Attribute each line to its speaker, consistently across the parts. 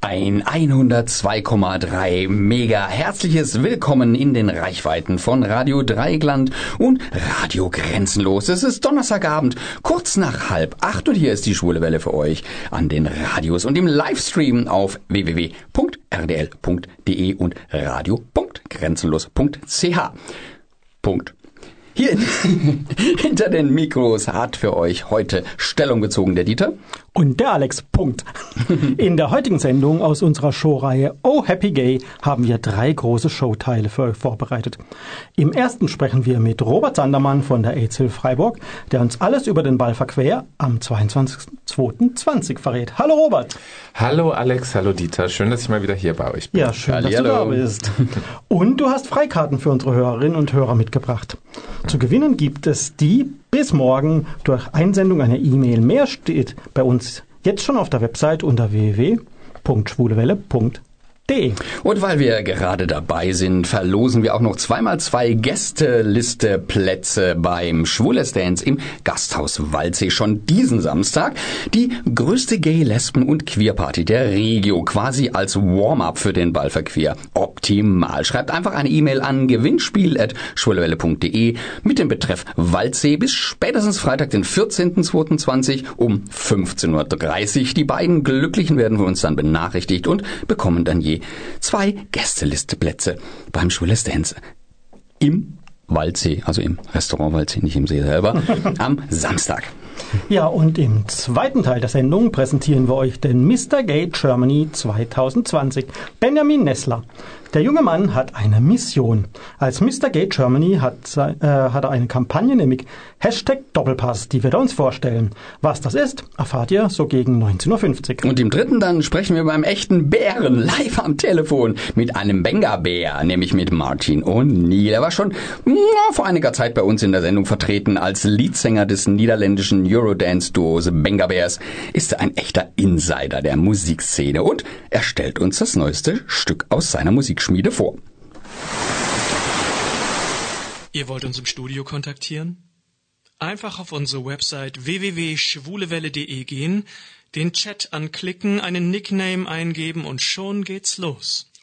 Speaker 1: Ein 102,3 Mega herzliches Willkommen in den Reichweiten von Radio Dreigland und Radio Grenzenlos. Es ist Donnerstagabend, kurz nach halb acht und hier ist die Schwule Welle für euch an den Radios und im Livestream auf www.rdl.de und radio.grenzenlos.ch. Punkt. Hier hinter den Mikros hat für euch heute Stellung bezogen der Dieter.
Speaker 2: Und der Alex. Punkt. In der heutigen Sendung aus unserer Showreihe Oh Happy Gay haben wir drei große Showteile für euch vorbereitet. Im ersten sprechen wir mit Robert Sandermann von der aids Freiburg, der uns alles über den Ballverquer am 22.02.20 verrät. Hallo Robert.
Speaker 3: Hallo Alex, hallo Dieter. Schön, dass ich mal wieder hier bei euch bin.
Speaker 2: Ja, schön, Halli, dass du da bist. Und du hast Freikarten für unsere Hörerinnen und Hörer mitgebracht. Zu gewinnen gibt es die bis morgen durch Einsendung einer E-Mail. Mehr steht bei uns jetzt schon auf der Website unter www.schwulewelle.de.
Speaker 1: Und weil wir gerade dabei sind, verlosen wir auch noch zweimal zwei Gästeliste-Plätze beim Schwules Dance im Gasthaus Waldsee schon diesen Samstag. Die größte Gay, Lesben und Queer-Party der Regio, quasi als Warm-up für den Ballverquer. Optimal. Schreibt einfach eine E-Mail an gewinnspiel.schwulewelle.de mit dem Betreff Waldsee bis spätestens Freitag, den 14.02.20 um 15.30 Uhr. Die beiden Glücklichen werden wir uns dann benachrichtigt und bekommen dann je zwei Gästelisteplätze beim Schwules Dance im Waldsee, also im Restaurant Waldsee, nicht im See selber, am Samstag.
Speaker 2: Ja, und im zweiten Teil der Sendung präsentieren wir euch den Mr. Gay Germany 2020. Benjamin Nessler. Der junge Mann hat eine Mission. Als Mr. Gay Germany hat, äh, hat er eine Kampagne, nämlich Hashtag Doppelpass, die wird er uns vorstellen. Was das ist, erfahrt ihr so gegen 19.50
Speaker 1: Uhr. Und im dritten dann sprechen wir beim echten Bären live am Telefon mit einem Benga-Bär, nämlich mit Martin O'Neill. Er war schon na, vor einiger Zeit bei uns in der Sendung vertreten als Leadsänger des niederländischen Eurodance-Duos Benga Bears. Ist er ein echter Insider der Musikszene und er stellt uns das neueste Stück aus seiner Musik Musikschmiede vor.
Speaker 4: Ihr wollt uns im Studio kontaktieren? Einfach auf unsere Website www.schwulewelle.de gehen, den Chat anklicken, einen Nickname eingeben und schon geht's los.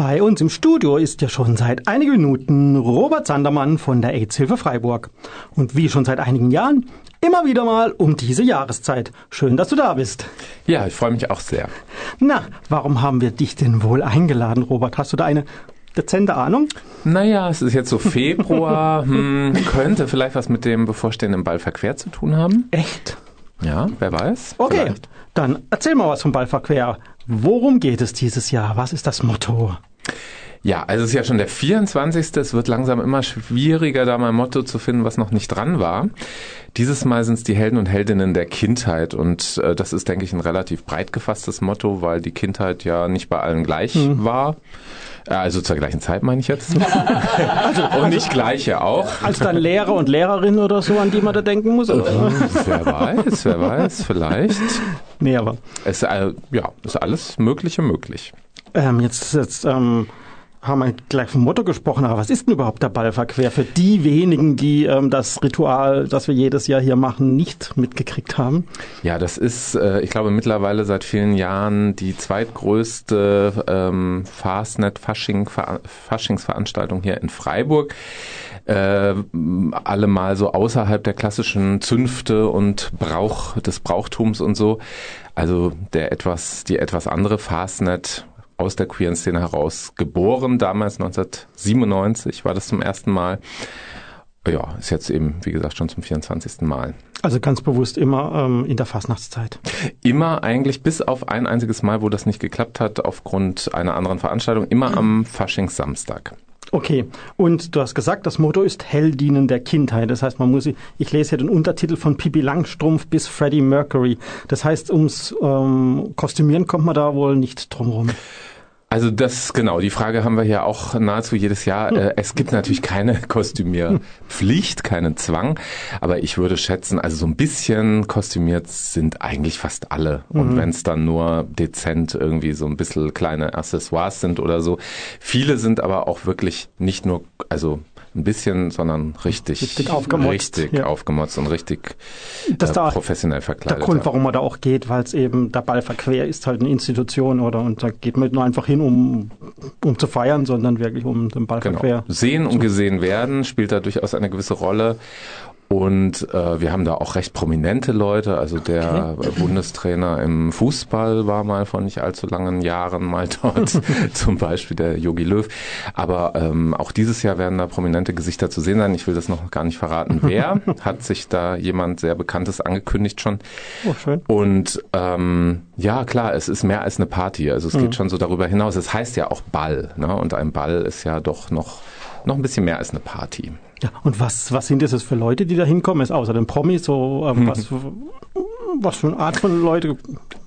Speaker 2: Bei uns im Studio ist ja schon seit einigen Minuten Robert Sandermann von der AIDS-Hilfe Freiburg. Und wie schon seit einigen Jahren, immer wieder mal um diese Jahreszeit. Schön, dass du da bist.
Speaker 3: Ja, ich freue mich auch sehr.
Speaker 2: Na, warum haben wir dich denn wohl eingeladen, Robert? Hast du da eine dezente Ahnung?
Speaker 3: Naja, es ist jetzt so Februar. hm, könnte vielleicht was mit dem bevorstehenden Ballverquer zu tun haben.
Speaker 2: Echt?
Speaker 3: Ja, wer weiß.
Speaker 2: Okay, vielleicht. dann erzähl mal was vom Ballverquer. Worum geht es dieses Jahr? Was ist das Motto?
Speaker 3: Ja, also es ist ja schon der 24. Es wird langsam immer schwieriger, da mal ein Motto zu finden, was noch nicht dran war. Dieses Mal sind es die Helden und Heldinnen der Kindheit und äh, das ist, denke ich, ein relativ breit gefasstes Motto, weil die Kindheit ja nicht bei allen gleich hm. war. Äh, also zur gleichen Zeit meine ich jetzt. also, und nicht gleiche auch.
Speaker 2: Als dann Lehrer und Lehrerin oder so, an die man da denken muss? Oder?
Speaker 3: wer weiß, wer weiß, vielleicht.
Speaker 2: Nee, aber.
Speaker 3: Es, äh, ja, ist alles Mögliche möglich.
Speaker 2: Ähm, jetzt, jetzt ähm, haben wir gleich vom Motto gesprochen, aber was ist denn überhaupt der Ballverquer für die wenigen, die ähm, das Ritual, das wir jedes Jahr hier machen, nicht mitgekriegt haben?
Speaker 3: Ja, das ist, äh, ich glaube, mittlerweile seit vielen Jahren die zweitgrößte ähm, Fastnet-Faschingsveranstaltung hier in Freiburg. Äh, allemal so außerhalb der klassischen Zünfte und Brauch des Brauchtums und so. Also der etwas, die etwas andere Fastnet aus der queeren Szene heraus geboren. Damals 1997 war das zum ersten Mal. Ja, ist jetzt eben, wie gesagt, schon zum 24. Mal.
Speaker 2: Also ganz bewusst immer ähm, in der Fastnachtszeit.
Speaker 3: Immer eigentlich, bis auf ein einziges Mal, wo das nicht geklappt hat, aufgrund einer anderen Veranstaltung, immer am Faschingssamstag.
Speaker 2: Okay, und du hast gesagt, das Motto ist Heldinnen der Kindheit. Das heißt, man muss, ich lese hier den Untertitel von Pippi Langstrumpf bis Freddie Mercury. Das heißt, ums ähm, Kostümieren kommt man da wohl nicht drum rum.
Speaker 3: Also das, genau, die Frage haben wir hier auch nahezu jedes Jahr. Äh, es gibt natürlich keine Kostümierpflicht, keinen Zwang, aber ich würde schätzen, also so ein bisschen kostümiert sind eigentlich fast alle. Und wenn es dann nur dezent irgendwie so ein bisschen kleine Accessoires sind oder so. Viele sind aber auch wirklich nicht nur, also ein bisschen, sondern richtig,
Speaker 2: Richtig aufgemotzt,
Speaker 3: richtig
Speaker 2: ja.
Speaker 3: aufgemotzt und richtig
Speaker 2: Das
Speaker 3: äh,
Speaker 2: da
Speaker 3: professionell
Speaker 2: der
Speaker 3: verkleidet.
Speaker 2: Grund, warum man da auch geht, weil es eben der Ballverquer ist halt eine Institution oder und da geht man nicht nur einfach hin, um, um zu feiern, sondern wirklich um den
Speaker 3: Genau.
Speaker 2: Ballverquer.
Speaker 3: Sehen und gesehen werden spielt da durchaus eine gewisse Rolle. Und äh, wir haben da auch recht prominente Leute. Also der Bundestrainer im Fußball war mal vor nicht allzu langen Jahren mal dort, zum Beispiel der Yogi Löw. Aber ähm, auch dieses Jahr werden da prominente Gesichter zu sehen sein. Ich will das noch gar nicht verraten. Wer hat sich da jemand sehr Bekanntes angekündigt schon?
Speaker 2: Oh, schön.
Speaker 3: Und ähm, ja, klar, es ist mehr als eine Party. Also es geht schon so darüber hinaus. Es heißt ja auch Ball. Ne? Und ein Ball ist ja doch noch, noch ein bisschen mehr als eine Party.
Speaker 2: Ja, und was, was sind das für Leute, die da hinkommen? Ist außer den Promis so, ähm, was, was für eine Art von Leute?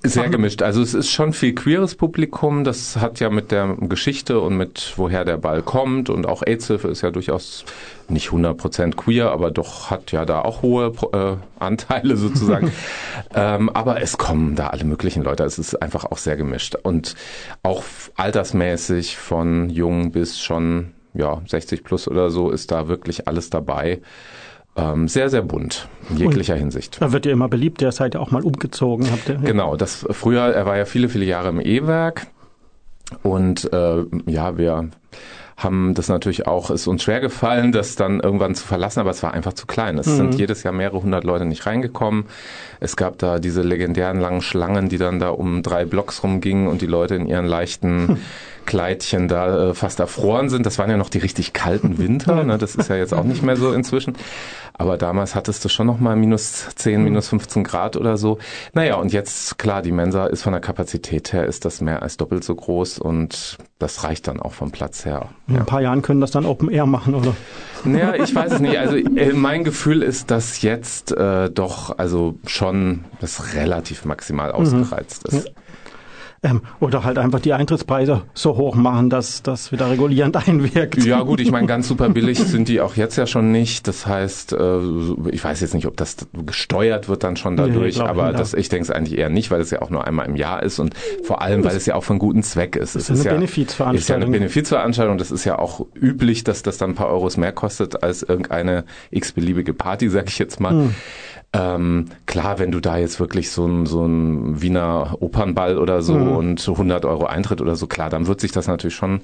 Speaker 3: Sehr gemischt. Also es ist schon viel queeres Publikum. Das hat ja mit der Geschichte und mit woher der Ball kommt und auch AIDS-Hilfe ist ja durchaus nicht 100% queer, aber doch hat ja da auch hohe äh, Anteile sozusagen. ähm, aber es kommen da alle möglichen Leute. Es ist einfach auch sehr gemischt und auch altersmäßig von jung bis schon ja 60 plus oder so ist da wirklich alles dabei. Ähm, sehr, sehr bunt in jeglicher Hinsicht.
Speaker 2: Da wird ja immer beliebt, der seid ja auch mal umgezogen. Habt ihr,
Speaker 3: Genau, das früher, er war ja viele, viele Jahre im E-Werk und äh, ja, wir haben das natürlich auch, ist uns schwer gefallen, das dann irgendwann zu verlassen, aber es war einfach zu klein. Es sind jedes Jahr mehrere hundert Leute nicht reingekommen. Es gab da diese legendären langen Schlangen, die dann da um drei Blocks rumgingen und die Leute in ihren leichten Kleidchen da äh, fast erfroren sind. Das waren ja noch die richtig kalten Winter, ne? das ist ja jetzt auch nicht mehr so inzwischen. Aber damals hattest du schon noch mal minus 10, minus 15 Grad oder so. Naja, und jetzt, klar, die Mensa ist von der Kapazität her, ist das mehr als doppelt so groß und das reicht dann auch vom Platz her.
Speaker 2: In ein paar Jahren können das dann Open Air machen, oder?
Speaker 3: Naja, ich weiß es nicht. Also äh, mein Gefühl ist, dass jetzt äh, doch also schon das relativ maximal ausgereizt ist.
Speaker 2: Ähm, oder halt einfach die Eintrittspreise so hoch machen, dass das wieder regulierend einwirkt.
Speaker 3: Ja gut, ich meine, ganz super billig sind die auch jetzt ja schon nicht. Das heißt, äh, ich weiß jetzt nicht, ob das gesteuert wird dann schon dadurch,
Speaker 2: ich
Speaker 3: aber
Speaker 2: nicht,
Speaker 3: das, ich denke es eigentlich eher nicht, weil es ja auch nur einmal im Jahr ist und vor allem, weil es ja auch einen guten Zweck ist. Es
Speaker 2: ist eine
Speaker 3: ja,
Speaker 2: Benefizveranstaltung.
Speaker 3: Ist ja eine Benefizveranstaltung. Das ist ja auch üblich, dass das dann ein paar Euros mehr kostet als irgendeine x-beliebige Party, sag ich jetzt mal. Ähm, klar, wenn du da jetzt wirklich so ein, so ein Wiener Opernball oder so und 100 Euro Eintritt oder so, klar, dann wird sich das natürlich schon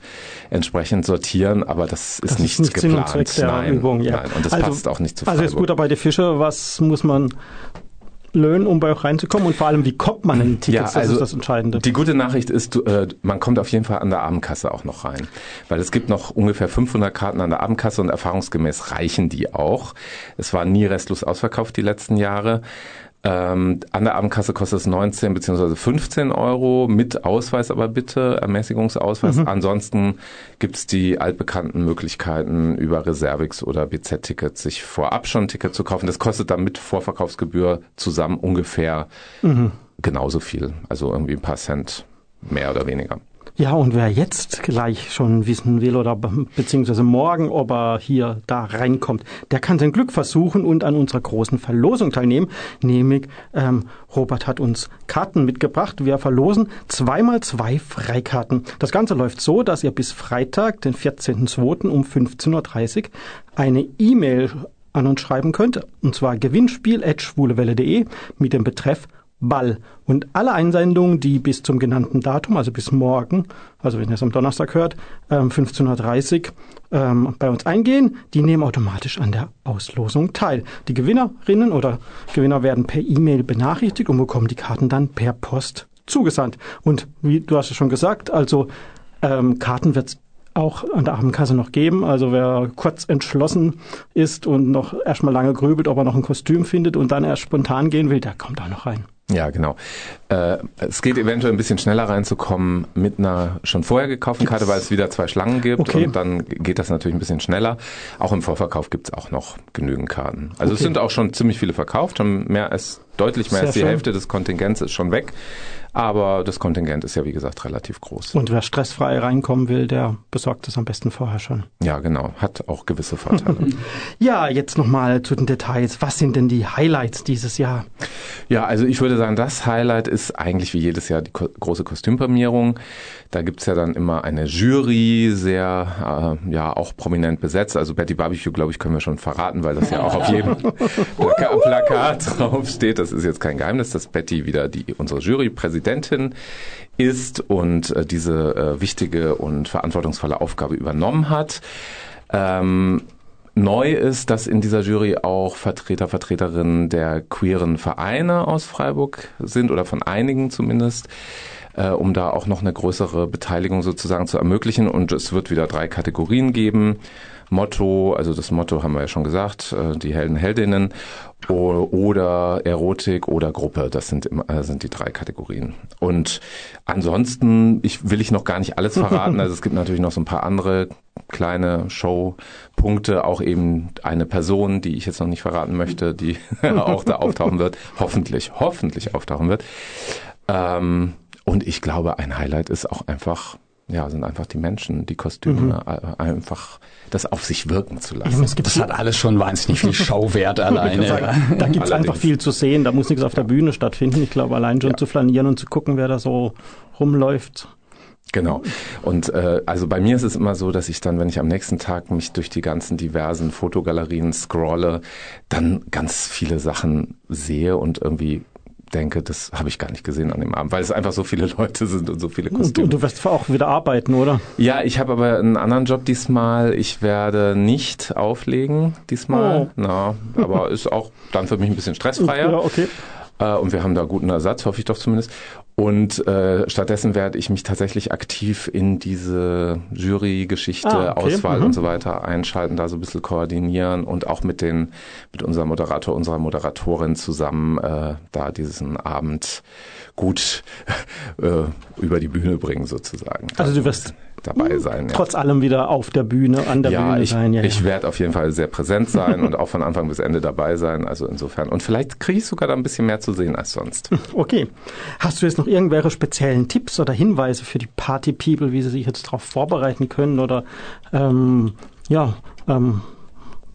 Speaker 3: entsprechend sortieren, aber das ist
Speaker 2: Das
Speaker 3: nicht
Speaker 2: ist
Speaker 3: geplant.
Speaker 2: Zweck der
Speaker 3: nein,
Speaker 2: Übung, ja.
Speaker 3: nein, und das
Speaker 2: Also-
Speaker 3: passt auch nicht zu
Speaker 2: Also ist
Speaker 3: Freiburg.
Speaker 2: gut dabei die Fische, was muss man löhnen, um bei euch reinzukommen und vor allem, wie kommt man in die Tickets? das ist das Entscheidende.
Speaker 3: Die gute Nachricht ist, du, äh, man kommt auf jeden Fall an der Abendkasse auch noch rein. Weil es gibt noch ungefähr 500 Karten an der Abendkasse und erfahrungsgemäß reichen die auch. Es war nie restlos ausverkauft die letzten Jahre. Ähm, an der Abendkasse kostet es 19 bzw. 15 Euro, mit Ausweis aber bitte, Ermäßigungsausweis. Ansonsten gibt's die altbekannten Möglichkeiten über Reservix oder BZ-Tickets, sich vorab schon ein Ticket zu kaufen. Das kostet dann mit Vorverkaufsgebühr zusammen ungefähr genauso viel, also irgendwie ein paar Cent mehr oder weniger.
Speaker 2: Ja, und wer jetzt gleich schon wissen will oder be- beziehungsweise morgen, ob er hier da reinkommt, der kann sein Glück versuchen und an unserer großen Verlosung teilnehmen. Nämlich, ähm, Robert hat uns Karten mitgebracht. Wir verlosen zweimal zwei Freikarten. Das Ganze läuft so, dass ihr bis Freitag, den 14.02. um 15.30 Uhr eine E-Mail an uns schreiben könnt. Und zwar gewinnspiel.schwulewelle.de mit dem Betreff Ball. Und alle Einsendungen, die bis zum genannten Datum, also bis morgen, also wenn ihr es am Donnerstag hört, ähm, 15.30 Uhr ähm, bei uns eingehen, die nehmen automatisch an der Auslosung teil. Die Gewinnerinnen oder Gewinner werden per E-Mail benachrichtigt und bekommen die Karten dann per Post zugesandt. Und wie du hast es schon gesagt, also ähm, Karten wird auch an der Abendkasse noch geben. Also wer kurz entschlossen ist und noch erstmal lange grübelt, ob er noch ein Kostüm findet und dann erst spontan gehen will, der kommt auch noch rein.
Speaker 3: Ja, genau. Äh, es geht eventuell ein bisschen schneller reinzukommen mit einer schon vorher gekauften Karte, weil es wieder zwei Schlangen gibt
Speaker 2: Okay.
Speaker 3: und dann geht das natürlich ein bisschen schneller. Auch im Vorverkauf gibt's auch noch genügend Karten. Also es
Speaker 2: Okay.
Speaker 3: sind auch schon ziemlich viele verkauft, schon mehr als deutlich mehr
Speaker 2: Sehr
Speaker 3: als die
Speaker 2: schön.
Speaker 3: Hälfte des Kontingents ist schon weg. Aber das Kontingent ist ja, wie gesagt, relativ groß.
Speaker 2: Und wer stressfrei reinkommen will, der besorgt es am besten vorher schon.
Speaker 3: Ja, genau. Hat auch gewisse Vorteile.
Speaker 2: Ja, jetzt nochmal zu den Details. Was sind denn die Highlights dieses Jahr?
Speaker 3: Ja, also ich würde sagen, das Highlight ist eigentlich wie jedes Jahr die große Kostümprämierung. Da gibt's ja dann immer eine Jury, sehr äh, ja auch prominent besetzt. Also Betty Barbecue, glaube ich, können wir schon verraten, weil das ja auch auf jedem Plaka Plakat draufsteht. Das ist jetzt kein Geheimnis, dass Betty wieder die unsere Jurypräsidentin ist und äh, diese äh, wichtige und verantwortungsvolle Aufgabe übernommen hat. Ähm, Neu ist, dass in dieser Jury auch Vertreter, Vertreterinnen der queeren Vereine aus Freiburg sind oder von einigen zumindest, äh, um da auch noch eine größere Beteiligung sozusagen zu ermöglichen. Und es wird wieder drei Kategorien geben. Motto, also das Motto haben wir ja schon gesagt, äh, die Helden, Heldinnen oder Erotik oder Gruppe, das sind immer, äh, sind die drei Kategorien. Und ansonsten, ich will ich noch gar nicht alles verraten, also es gibt natürlich noch so ein paar andere kleine Showpunkte, auch eben eine Person, die ich jetzt noch nicht verraten möchte, die auch da auftauchen wird, hoffentlich, hoffentlich auftauchen wird. Ähm, und ich glaube, ein Highlight ist auch einfach, ja, sind einfach die Menschen, die Kostüme, äh, einfach das auf sich wirken zu lassen.
Speaker 2: Es gibt
Speaker 1: Das hat alles schon wahnsinnig viel Schauwert alleine.
Speaker 2: sagen, da gibt's einfach
Speaker 3: Allerdings.
Speaker 2: viel zu sehen. Da muss nichts auf der Bühne stattfinden. Ich glaube, allein schon
Speaker 3: Ja.
Speaker 2: zu flanieren und zu gucken, wer da so rumläuft.
Speaker 3: Genau. Und äh, also bei mir ist es immer so, dass ich dann, wenn ich am nächsten Tag mich durch die ganzen diversen Fotogalerien scrolle, dann ganz viele Sachen sehe und irgendwie denke, das habe ich gar nicht gesehen an dem Abend, weil es einfach so viele Leute sind und so viele
Speaker 2: Und du,
Speaker 3: Kostüme.
Speaker 2: du wirst auch wieder arbeiten, oder?
Speaker 3: Ja, ich habe aber einen anderen Job diesmal. Ich werde nicht auflegen diesmal.
Speaker 2: Oh.
Speaker 3: Na, aber ist auch dann für mich ein bisschen stressfreier.
Speaker 2: Ja, okay.
Speaker 3: Äh, und wir haben da guten Ersatz, hoffe ich doch zumindest. Und äh, stattdessen werde ich mich tatsächlich aktiv in diese Jury-Geschichte,
Speaker 2: Ah, okay.
Speaker 3: Auswahl
Speaker 2: Mhm.
Speaker 3: und so weiter einschalten, da so ein bisschen koordinieren und auch mit den, mit unserem Moderator, unserer Moderatorin zusammen äh, da diesen Abend gut äh, über die Bühne bringen sozusagen.
Speaker 2: Also du wirst
Speaker 3: dabei sein. Ja.
Speaker 2: Trotz allem wieder auf der Bühne, an der
Speaker 3: Ja,
Speaker 2: Bühne
Speaker 3: ich,
Speaker 2: sein. Ja,
Speaker 3: ich
Speaker 2: ja.
Speaker 3: werde auf jeden Fall sehr präsent sein und auch von Anfang bis Ende dabei sein. Also insofern. Und vielleicht kriege ich sogar da ein bisschen mehr zu sehen als sonst.
Speaker 2: Okay. Hast du jetzt noch irgendwelche speziellen Tipps oder Hinweise für die Party People, wie sie sich jetzt darauf vorbereiten können oder ähm, ja, ähm,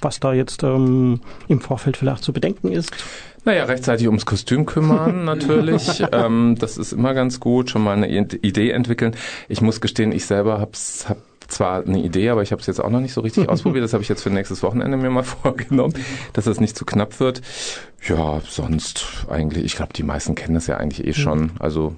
Speaker 2: was da jetzt ähm, im Vorfeld vielleicht zu bedenken ist?
Speaker 3: Naja, rechtzeitig ums Kostüm kümmern natürlich. ähm, das ist immer ganz gut. Schon mal eine Idee entwickeln. Ich muss gestehen, ich selber hab's, hab zwar eine Idee, aber ich habe es jetzt auch noch nicht so richtig ausprobiert. Das habe ich jetzt für nächstes Wochenende mir mal vorgenommen, dass es nicht zu knapp wird. Ja, sonst eigentlich, ich glaube, die meisten kennen das ja eigentlich eh schon. Also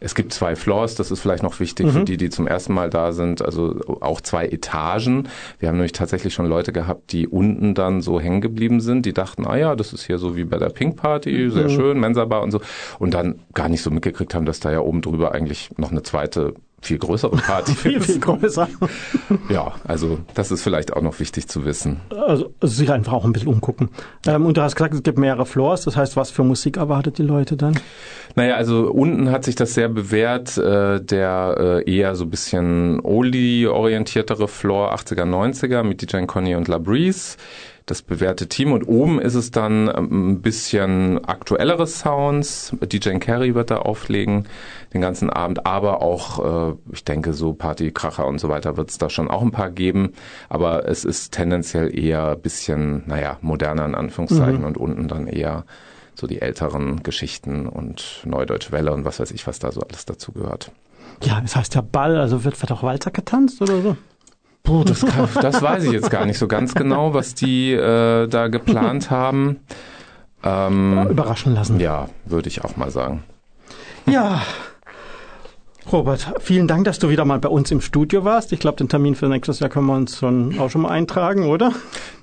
Speaker 3: es gibt zwei Floors, das ist vielleicht noch wichtig für die, die zum ersten Mal da sind. Also auch zwei Etagen. Wir haben nämlich tatsächlich schon Leute gehabt, die unten dann so hängen geblieben sind. Die dachten, ah ja, das ist hier so wie bei der Pink Party, sehr schön, Mensa-Bar und so. Und dann gar nicht so mitgekriegt haben, dass da ja oben drüber eigentlich noch eine zweite viel größere Party
Speaker 2: Viel, viel größer.
Speaker 3: Ja, also das ist vielleicht auch noch wichtig zu wissen.
Speaker 2: Also, also sich einfach auch ein bisschen umgucken. Ähm, und du hast gesagt, es gibt mehrere Floors. Das heißt, was für Musik erwartet die Leute dann?
Speaker 3: Naja, also unten hat sich das sehr bewährt, äh, der äh, eher so ein bisschen Oldie-orientiertere Floor 80er, 90er mit DJ Conny und La Breeze, das bewährte Team. Und oben ist es dann ähm, ein bisschen aktuellere Sounds. DJ Carey wird da auflegen den ganzen Abend, aber auch, äh, ich denke, so Partykracher und so weiter wird es da schon auch ein paar geben. Aber es ist tendenziell eher ein bisschen, naja, moderner in Anführungszeichen und unten dann eher so die älteren Geschichten und Neudeutsche Welle und was weiß ich, was da so alles dazu gehört.
Speaker 2: Ja, es heißt ja Ball, also wird, wird auch Walzer getanzt oder so?
Speaker 3: Puh, das, kann, das weiß ich jetzt gar nicht so ganz genau, was die äh, da geplant haben. Ähm,
Speaker 2: Überraschen lassen.
Speaker 3: ja, würde ich auch mal sagen.
Speaker 2: Ja. Robert, vielen Dank, dass du wieder mal bei uns im Studio warst. Ich glaube, den Termin für nächstes Jahr können wir uns schon, auch schon mal eintragen, oder?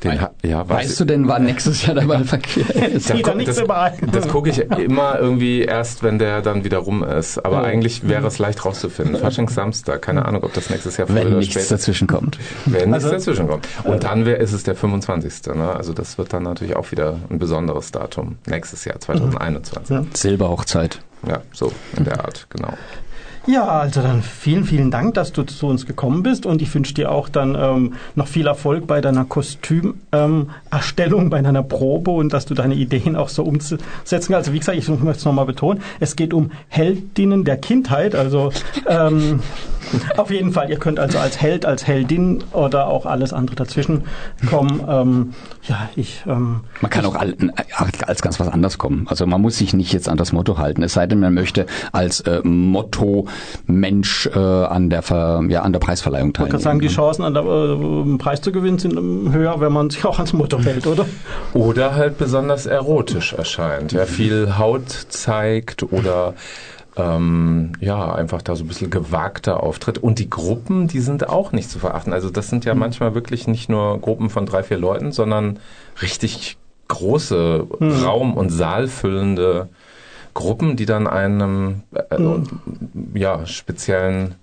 Speaker 3: Den, ha- ja, weiß
Speaker 1: Weißt du denn, wann nächstes Jahr der Ball verkehrt ist?
Speaker 2: Geht da nichts
Speaker 3: das, das gucke ich immer irgendwie erst, wenn der dann wieder rum ist. Aber
Speaker 2: Oh.
Speaker 3: eigentlich wäre es leicht rauszufinden. Faschings Samstag, keine Ahnung, ob das nächstes Jahr früher
Speaker 1: Wenn
Speaker 3: oder
Speaker 1: nichts
Speaker 3: später
Speaker 1: dazwischen kommt.
Speaker 3: Wenn nichts
Speaker 2: Also-
Speaker 3: dazwischen kommt. Und dann wär, ist es der 25. Ne? Also das wird dann natürlich auch wieder ein besonderes Datum. Nächstes Jahr, 2021.
Speaker 2: Ja.
Speaker 1: Silberhochzeit.
Speaker 3: Ja, so in der Art, genau.
Speaker 2: Ja, also dann vielen, vielen Dank, dass du zu uns gekommen bist. Und ich wünsche dir auch dann ähm, noch viel Erfolg bei deiner Kostümerstellung, ähm, bei deiner Probe und dass du deine Ideen auch so umsetzen. Also wie gesagt, ich möchte es nochmal betonen, es geht um Heldinnen der Kindheit, also ähm, auf jeden Fall, ihr könnt also als Held, als Heldin oder auch alles andere dazwischen kommen. Ähm, ja, ich. Ähm,
Speaker 1: man kann auch als ganz was anderes kommen. Also man muss sich nicht jetzt an das Motto halten. Es sei denn, man möchte als äh, Motto Mensch äh, an der Ver, ja an der Preisverleihung teilnehmen.
Speaker 2: Ich kann sagen, die Chancen, an der äh, Preis zu gewinnen, sind ähm, höher, wenn man sich auch ans Motto hält, oder?
Speaker 3: Oder halt besonders erotisch erscheint. Ja, viel Haut zeigt oder ähm, ja, einfach da so ein bisschen gewagter auftritt. Und die Gruppen, die sind auch nicht zu verachten. Also das sind ja mhm. manchmal wirklich nicht nur Gruppen von drei, vier Leuten, sondern richtig große, mhm. Raum- und Saalfüllende Gruppen, die dann einem äh, mhm. ja, speziellen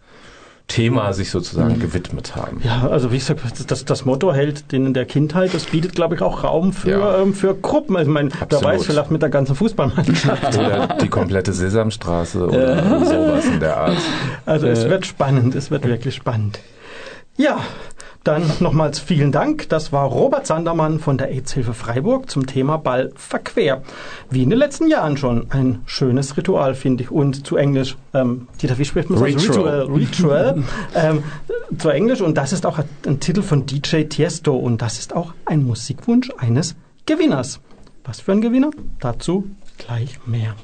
Speaker 3: Thema sich sozusagen mhm. gewidmet haben.
Speaker 2: Ja, also wie gesagt, das, das Motto hält denen der Kindheit, das bietet, glaube ich, auch Raum für, ja. ähm, für Gruppen. Also, ich meine, wer weiß, vielleicht mit der ganzen Fußballmannschaft.
Speaker 3: oder die komplette Sesamstraße oder äh. sowas in der Art.
Speaker 2: Also äh. es wird spannend, es wird wirklich spannend. Ja, dann nochmals vielen Dank. Das war Robert Sandermann von der AIDS-Hilfe Freiburg zum Thema Ball verquer. Wie in den letzten Jahren schon. Ein schönes Ritual, finde ich. Und zu Englisch, ähm, Dieter, wie spricht man das?
Speaker 3: Ritual.
Speaker 2: Ritual. ähm, zu Englisch. Und das ist auch ein Titel von DJ Tiesto. Und das ist auch ein Musikwunsch eines Gewinners. Was für ein Gewinner? Dazu gleich mehr.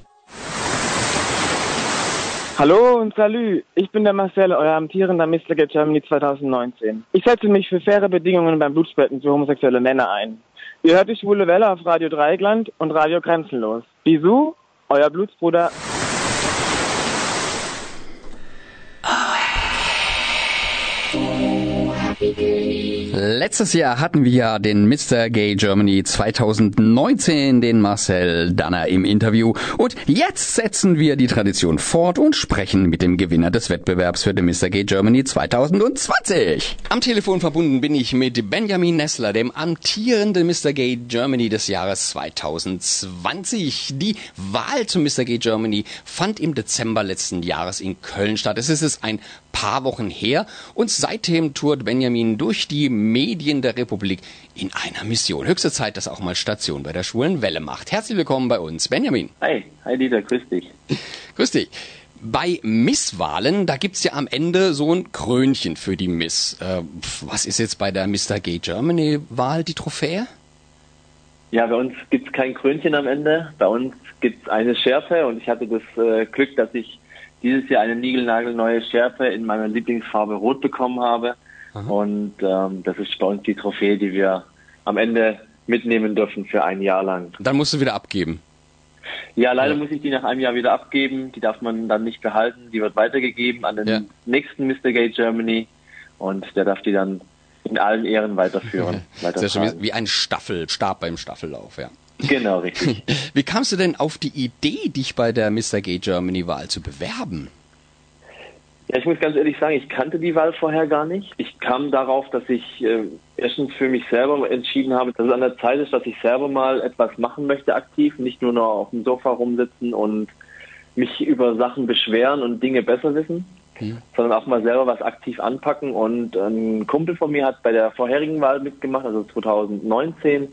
Speaker 5: Hallo und salü, ich bin der Marcel, euer amtierender Mr. Germany 2019. Ich setze mich für faire Bedingungen beim Blutspenden für homosexuelle Männer ein. Ihr hört die Schwule Welle auf Radio Dreigland und Radio Grenzenlos. Bisous, euer Blutsbruder
Speaker 1: Letztes Jahr hatten wir ja den Mr. Gay Germany 2019, den Marcel Danner im Interview. Und jetzt setzen wir die Tradition fort und sprechen mit dem Gewinner des Wettbewerbs für den Mr. Gay Germany 2020. Am Telefon verbunden bin ich mit Benjamin Nessler, dem amtierenden Mr. Gay Germany des Jahres 2020. Die Wahl zum Mr. Gay Germany fand im Dezember letzten Jahres in Köln statt. Es ist ein paar Wochen her und seitdem tourt Benjamin durch die Medien der Republik in einer Mission. Höchste Zeit, dass auch mal Station bei der Schwulen Welle macht. Herzlich willkommen bei uns, Benjamin.
Speaker 6: Hi, hi Dieter, grüß dich.
Speaker 1: grüß dich. Bei Misswahlen, da gibt's ja am Ende so ein Krönchen für die Miss. Äh, was ist jetzt bei der Mr. Gay Germany Wahl die Trophäe?
Speaker 6: Ja, bei uns gibt's kein Krönchen am Ende. Bei uns gibt's eine Schärfe und ich hatte das äh, Glück, dass ich dieses Jahr eine niegelnagelneue Schärfe in meiner Lieblingsfarbe Rot bekommen habe. Aha. Und ähm, das ist bei uns die Trophäe, die wir am Ende mitnehmen dürfen für ein Jahr lang.
Speaker 1: Dann musst du wieder abgeben.
Speaker 6: Ja, leider ja. muss ich die nach einem Jahr wieder abgeben. Die darf man dann nicht behalten. Die wird weitergegeben an den ja. nächsten Mr. Gay Germany und der darf die dann in allen Ehren weiterführen.
Speaker 1: Ja. Sehr schön, wie ein Staffelstab beim Staffellauf, ja.
Speaker 6: Genau, richtig.
Speaker 1: Wie kamst du denn auf die Idee, dich bei der Mr. Gay Germany Wahl zu bewerben?
Speaker 6: Ja, ich muss ganz ehrlich sagen, ich kannte die Wahl vorher gar nicht. Ich kam darauf, dass ich äh, erstens für mich selber entschieden habe, dass es an der Zeit ist, dass ich selber mal etwas machen möchte aktiv, nicht nur noch auf dem Sofa rumsitzen und mich über Sachen beschweren und Dinge besser wissen, ja. sondern auch mal selber was aktiv anpacken. Und ein Kumpel von mir hat bei der vorherigen Wahl mitgemacht, also 2019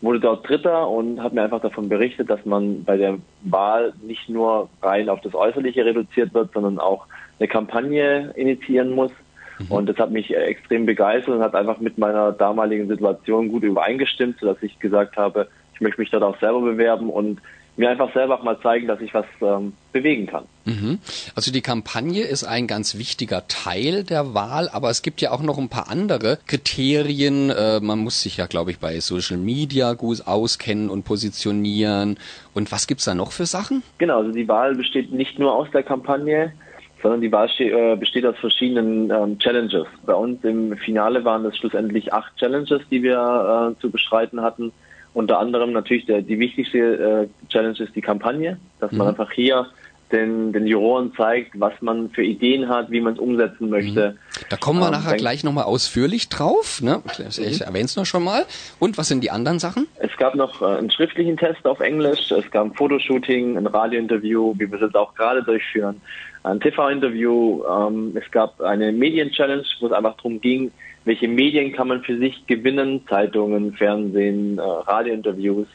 Speaker 6: wurde dort Dritter und hat mir einfach davon berichtet, dass man bei der Wahl nicht nur rein auf das Äußerliche reduziert wird, sondern auch eine Kampagne initiieren muss. Mhm. Und das hat mich extrem begeistert und hat einfach mit meiner damaligen Situation gut übereingestimmt, sodass ich gesagt habe, ich möchte mich dort auch selber bewerben und mir einfach selber auch mal zeigen, dass ich was ähm, bewegen kann.
Speaker 1: Mhm. Also die Kampagne ist ein ganz wichtiger Teil der Wahl, aber es gibt ja auch noch ein paar andere Kriterien. Äh, man muss sich ja, glaube ich, bei Social Media gut auskennen und positionieren. Und was gibt's da noch für Sachen?
Speaker 6: Genau, also die Wahl besteht nicht nur aus der Kampagne, sondern die Wahl äh, besteht aus verschiedenen ähm, Challenges. Bei uns im Finale waren es schlussendlich acht Challenges, die wir äh, zu bestreiten hatten. Unter anderem natürlich der, die wichtigste äh, Challenge ist die Kampagne, dass mhm. man einfach hier den, den Juroren zeigt, was man für Ideen hat, wie man es umsetzen möchte.
Speaker 1: Da kommen wir
Speaker 6: Ähm,
Speaker 1: nachher gleich nochmal ausführlich drauf. Ne? Ich, ich erwähne es nur schon mal. Und was sind die anderen Sachen?
Speaker 6: Es gab noch äh, einen schriftlichen Test auf Englisch, es gab ein Fotoshooting, ein Radiointerview, wie wir es jetzt auch gerade durchführen, ein TV-Interview, ähm, es gab eine Medien-Challenge, wo es einfach darum ging, welche Medien kann man für sich gewinnen, Zeitungen, Fernsehen, äh, Radiointerviews.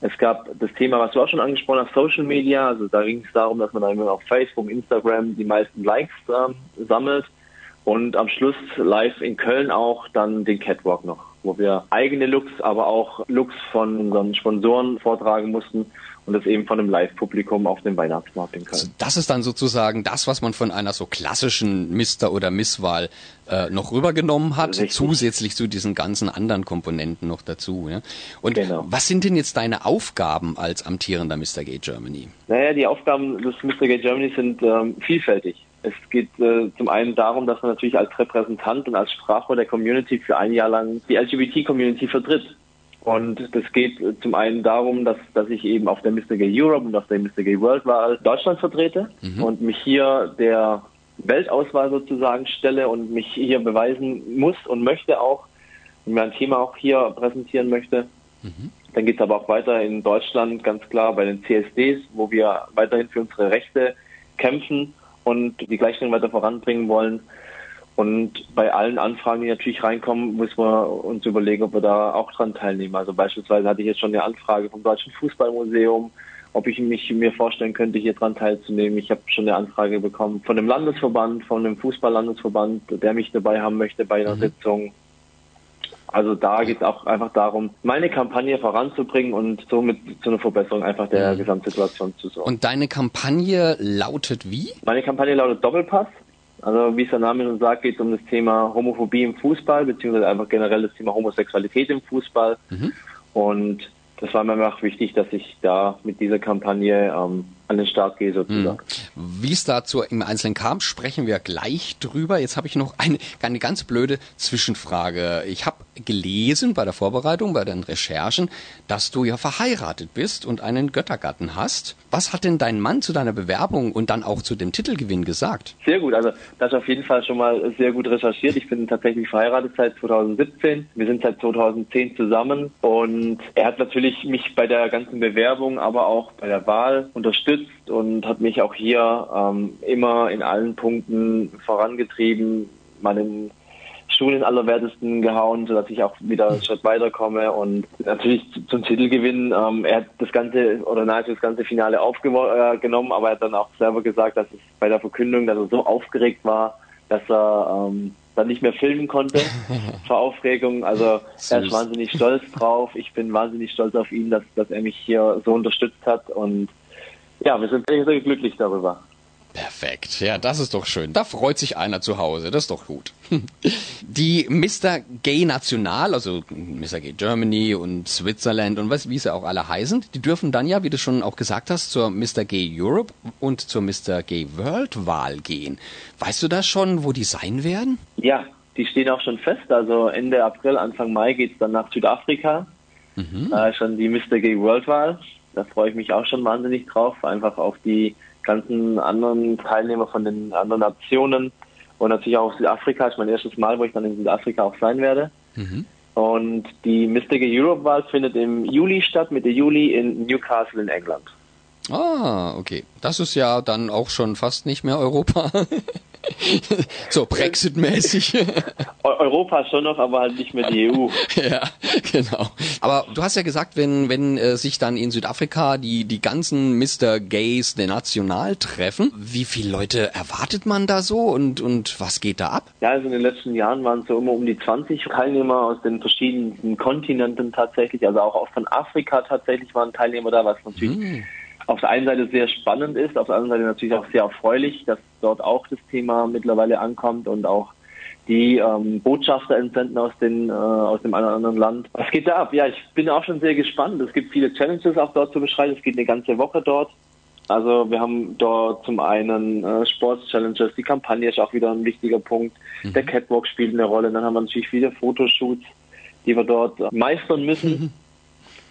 Speaker 6: Es gab das Thema, was du auch schon angesprochen hast, Social Media, also da ging es darum, dass man dann immer auf Facebook, Instagram die meisten Likes ähm, sammelt und am Schluss live in Köln auch dann den Catwalk noch, wo wir eigene Looks, aber auch Looks von unseren Sponsoren vortragen mussten und das eben von einem Live-Publikum auf dem Weihnachtsmarkt in Köln.
Speaker 1: Also das ist dann sozusagen das, was man von einer so klassischen Mister- oder Misswahl äh, noch rübergenommen hat,
Speaker 6: Richtig.
Speaker 1: zusätzlich zu diesen ganzen anderen Komponenten noch dazu. Ja? Und
Speaker 6: Genau.
Speaker 1: was sind denn jetzt deine Aufgaben als amtierender Mr. Gay Germany?
Speaker 6: Naja, die Aufgaben des Mr. Gay Germany sind ähm, vielfältig. Es geht äh, zum einen darum, dass man natürlich als Repräsentant und als Sprachrohr der Community für ein Jahr lang die LGBT-Community vertritt. Und das geht zum einen darum, dass, dass ich eben auf der Mr. Gay Europe und auf der Mr. Gay World Wahl Deutschland vertrete und mich hier der Weltauswahl sozusagen stelle und mich hier beweisen muss und möchte auch und mir ein Thema auch hier präsentieren möchte. Dann geht es aber auch weiter in Deutschland, ganz klar bei den CSDs, wo wir weiterhin für unsere Rechte kämpfen und die Gleichstellung weiter voranbringen wollen. Und bei allen Anfragen, die natürlich reinkommen, muss man uns überlegen, ob wir da auch dran teilnehmen. Also beispielsweise hatte ich jetzt schon eine Anfrage vom Deutschen Fußballmuseum, ob ich mich mir vorstellen könnte, hier dran teilzunehmen. Ich habe schon eine Anfrage bekommen von dem Landesverband, von dem Fußballlandesverband, der mich dabei haben möchte bei einer Sitzung. Also da geht es auch einfach darum, meine Kampagne voranzubringen und somit zu einer Verbesserung einfach der Gesamtsituation zu sorgen.
Speaker 1: Und deine Kampagne lautet wie?
Speaker 6: Meine Kampagne lautet Doppelpass. Also wie es der Name schon sagt, geht es um das Thema Homophobie im Fußball, beziehungsweise einfach generell das Thema Homosexualität im Fußball. Und das war mir einfach wichtig, dass ich da mit dieser Kampagne ähm, an den Start gehe sozusagen.
Speaker 1: Wie es dazu im Einzelnen kam, sprechen wir gleich drüber. Jetzt habe ich noch eine, eine ganz blöde Zwischenfrage. Ich habe gelesen bei der Vorbereitung, bei den Recherchen, dass du ja verheiratet bist und einen Göttergatten hast. Was hat denn dein Mann zu deiner Bewerbung und dann auch zu dem Titelgewinn gesagt?
Speaker 6: Sehr gut, also das auf jeden Fall schon mal sehr gut recherchiert. Ich bin tatsächlich verheiratet seit 2017. Wir sind seit 2010 zusammen und er hat natürlich mich bei der ganzen Bewerbung, aber auch bei der Wahl unterstützt und hat mich auch hier ähm, immer in allen Punkten vorangetrieben, meinen Schuh in allerwertesten gehauen, sodass ich auch wieder einen Schritt weiterkomme und natürlich zum Titelgewinn. Ähm, er hat das ganze oder nahezu das ganze Finale aufgenommen, aber er hat dann auch selber gesagt, dass es bei der Verkündung, dass er so aufgeregt war, dass er ähm, dann nicht mehr filmen konnte vor Aufregung. Also er ist wahnsinnig stolz drauf. Ich bin wahnsinnig stolz auf ihn, dass, dass er mich hier so unterstützt hat und ja, wir sind sehr, sehr glücklich darüber.
Speaker 1: Perfekt. Ja, das ist doch schön. Da freut sich einer zu Hause. Das ist doch gut. Die Mr. Gay National, also Mr. Gay Germany und Switzerland und was, wie sie auch alle heißen, die dürfen dann ja, wie du schon auch gesagt hast, zur Mr. Gay Europe und zur Mr. Gay World Wahl gehen. Weißt du da schon, wo die sein werden?
Speaker 6: Ja, die stehen auch schon fest. Also Ende April, Anfang Mai geht's dann nach Südafrika. Da ist schon die Mr. Gay World Wahl. Da freue ich mich auch schon wahnsinnig drauf. Einfach auf die ganzen anderen Teilnehmer von den anderen Nationen. Und natürlich auch Südafrika. ist mein erstes Mal, wo ich dann in Südafrika auch sein werde. Und die. Gay Europe Wahl findet im Juli statt, Mitte Juli in Newcastle in England.
Speaker 1: Ah, okay. Das ist ja dann auch schon fast nicht mehr Europa. so Brexit-mäßig.
Speaker 6: Eu- Europa schon noch, aber halt nicht mehr die EU.
Speaker 1: Ja, genau. Aber du hast ja gesagt, wenn, wenn äh, sich dann in Südafrika die, die ganzen Mr. Gays der National treffen, wie viele Leute erwartet man da so und, und was geht da ab?
Speaker 6: Ja, also in den letzten Jahren waren es so immer um die 20 Teilnehmer aus den verschiedenen Kontinenten tatsächlich, also auch von Afrika tatsächlich waren Teilnehmer da, was natürlich auf der einen Seite sehr spannend ist, auf der anderen Seite natürlich auch sehr erfreulich, dass dort auch das Thema mittlerweile ankommt und auch die ähm, Botschafter entsenden aus, den, äh, aus dem anderen Land. Was geht da ab? Ja, ich bin auch schon sehr gespannt. Es gibt viele Challenges auch dort zu beschreiben. Es geht eine ganze Woche dort. Also wir haben dort zum einen äh, Sports-Challenges, die Kampagne ist auch wieder ein wichtiger Punkt. Der Catwalk spielt eine Rolle. Dann haben wir natürlich viele Fotoshoots, die wir dort meistern müssen.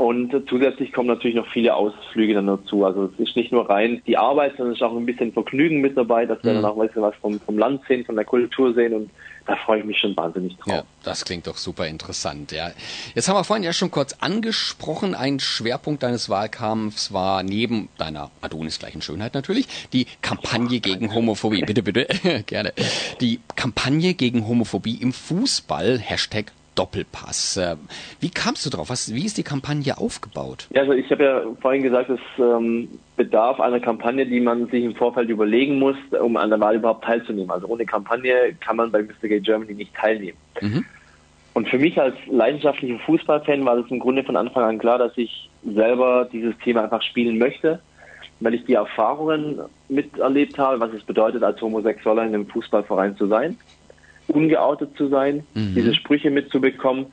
Speaker 6: Und zusätzlich kommen natürlich noch viele Ausflüge dann dazu. Also es ist nicht nur rein die Arbeit, sondern es ist auch ein bisschen Vergnügen mit dabei, dass wir
Speaker 1: Mhm.
Speaker 6: dann auch ein bisschen was vom, vom Land sehen, von der Kultur sehen und da freue ich mich schon wahnsinnig drauf.
Speaker 1: Ja, das klingt doch super interessant, ja. Jetzt haben wir vorhin ja schon kurz angesprochen, ein Schwerpunkt deines Wahlkampfs war neben deiner Adonis-gleichen Schönheit natürlich, die Kampagne gegen Homophobie. Bitte, bitte, gerne. Die Kampagne gegen Homophobie im Fußball, Hashtag Doppelpass. Äh, Wie kamst du drauf? Was, wie ist die Kampagne aufgebaut?
Speaker 6: Ja, also ich habe ja vorhin gesagt, es ähm, bedarf einer Kampagne, die man sich im Vorfeld überlegen muss, um an der Wahl überhaupt teilzunehmen. Also ohne Kampagne kann man bei Mr. Gay Germany nicht teilnehmen.
Speaker 1: Mhm.
Speaker 6: Und für mich als leidenschaftlicher Fußballfan war es im Grunde von Anfang an klar, dass ich selber dieses Thema einfach spielen möchte, weil ich die Erfahrungen miterlebt habe, was es bedeutet, als Homosexueller in einem Fußballverein zu sein, ungeoutet zu sein,
Speaker 1: Mhm.
Speaker 6: diese Sprüche mitzubekommen.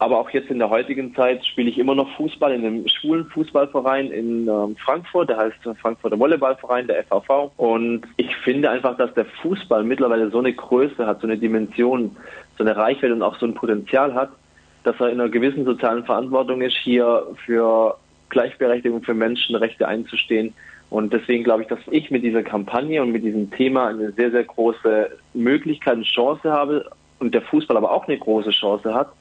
Speaker 6: Aber auch jetzt in der heutigen Zeit spiele ich immer noch Fußball in einem schwulen Fußballverein in ähm, Frankfurt, der heißt Frankfurter Volleyballverein, der FAV. Und ich finde einfach, dass der Fußball mittlerweile so eine Größe hat, so eine Dimension, so eine Reichweite und auch so ein Potenzial hat, dass er in einer gewissen sozialen Verantwortung ist, hier für Gleichberechtigung für Menschenrechte einzustehen. Und deswegen glaube ich, dass ich mit dieser Kampagne und mit diesem Thema eine sehr, sehr große Möglichkeit und Chance habe und der Fußball aber auch eine große Chance hat,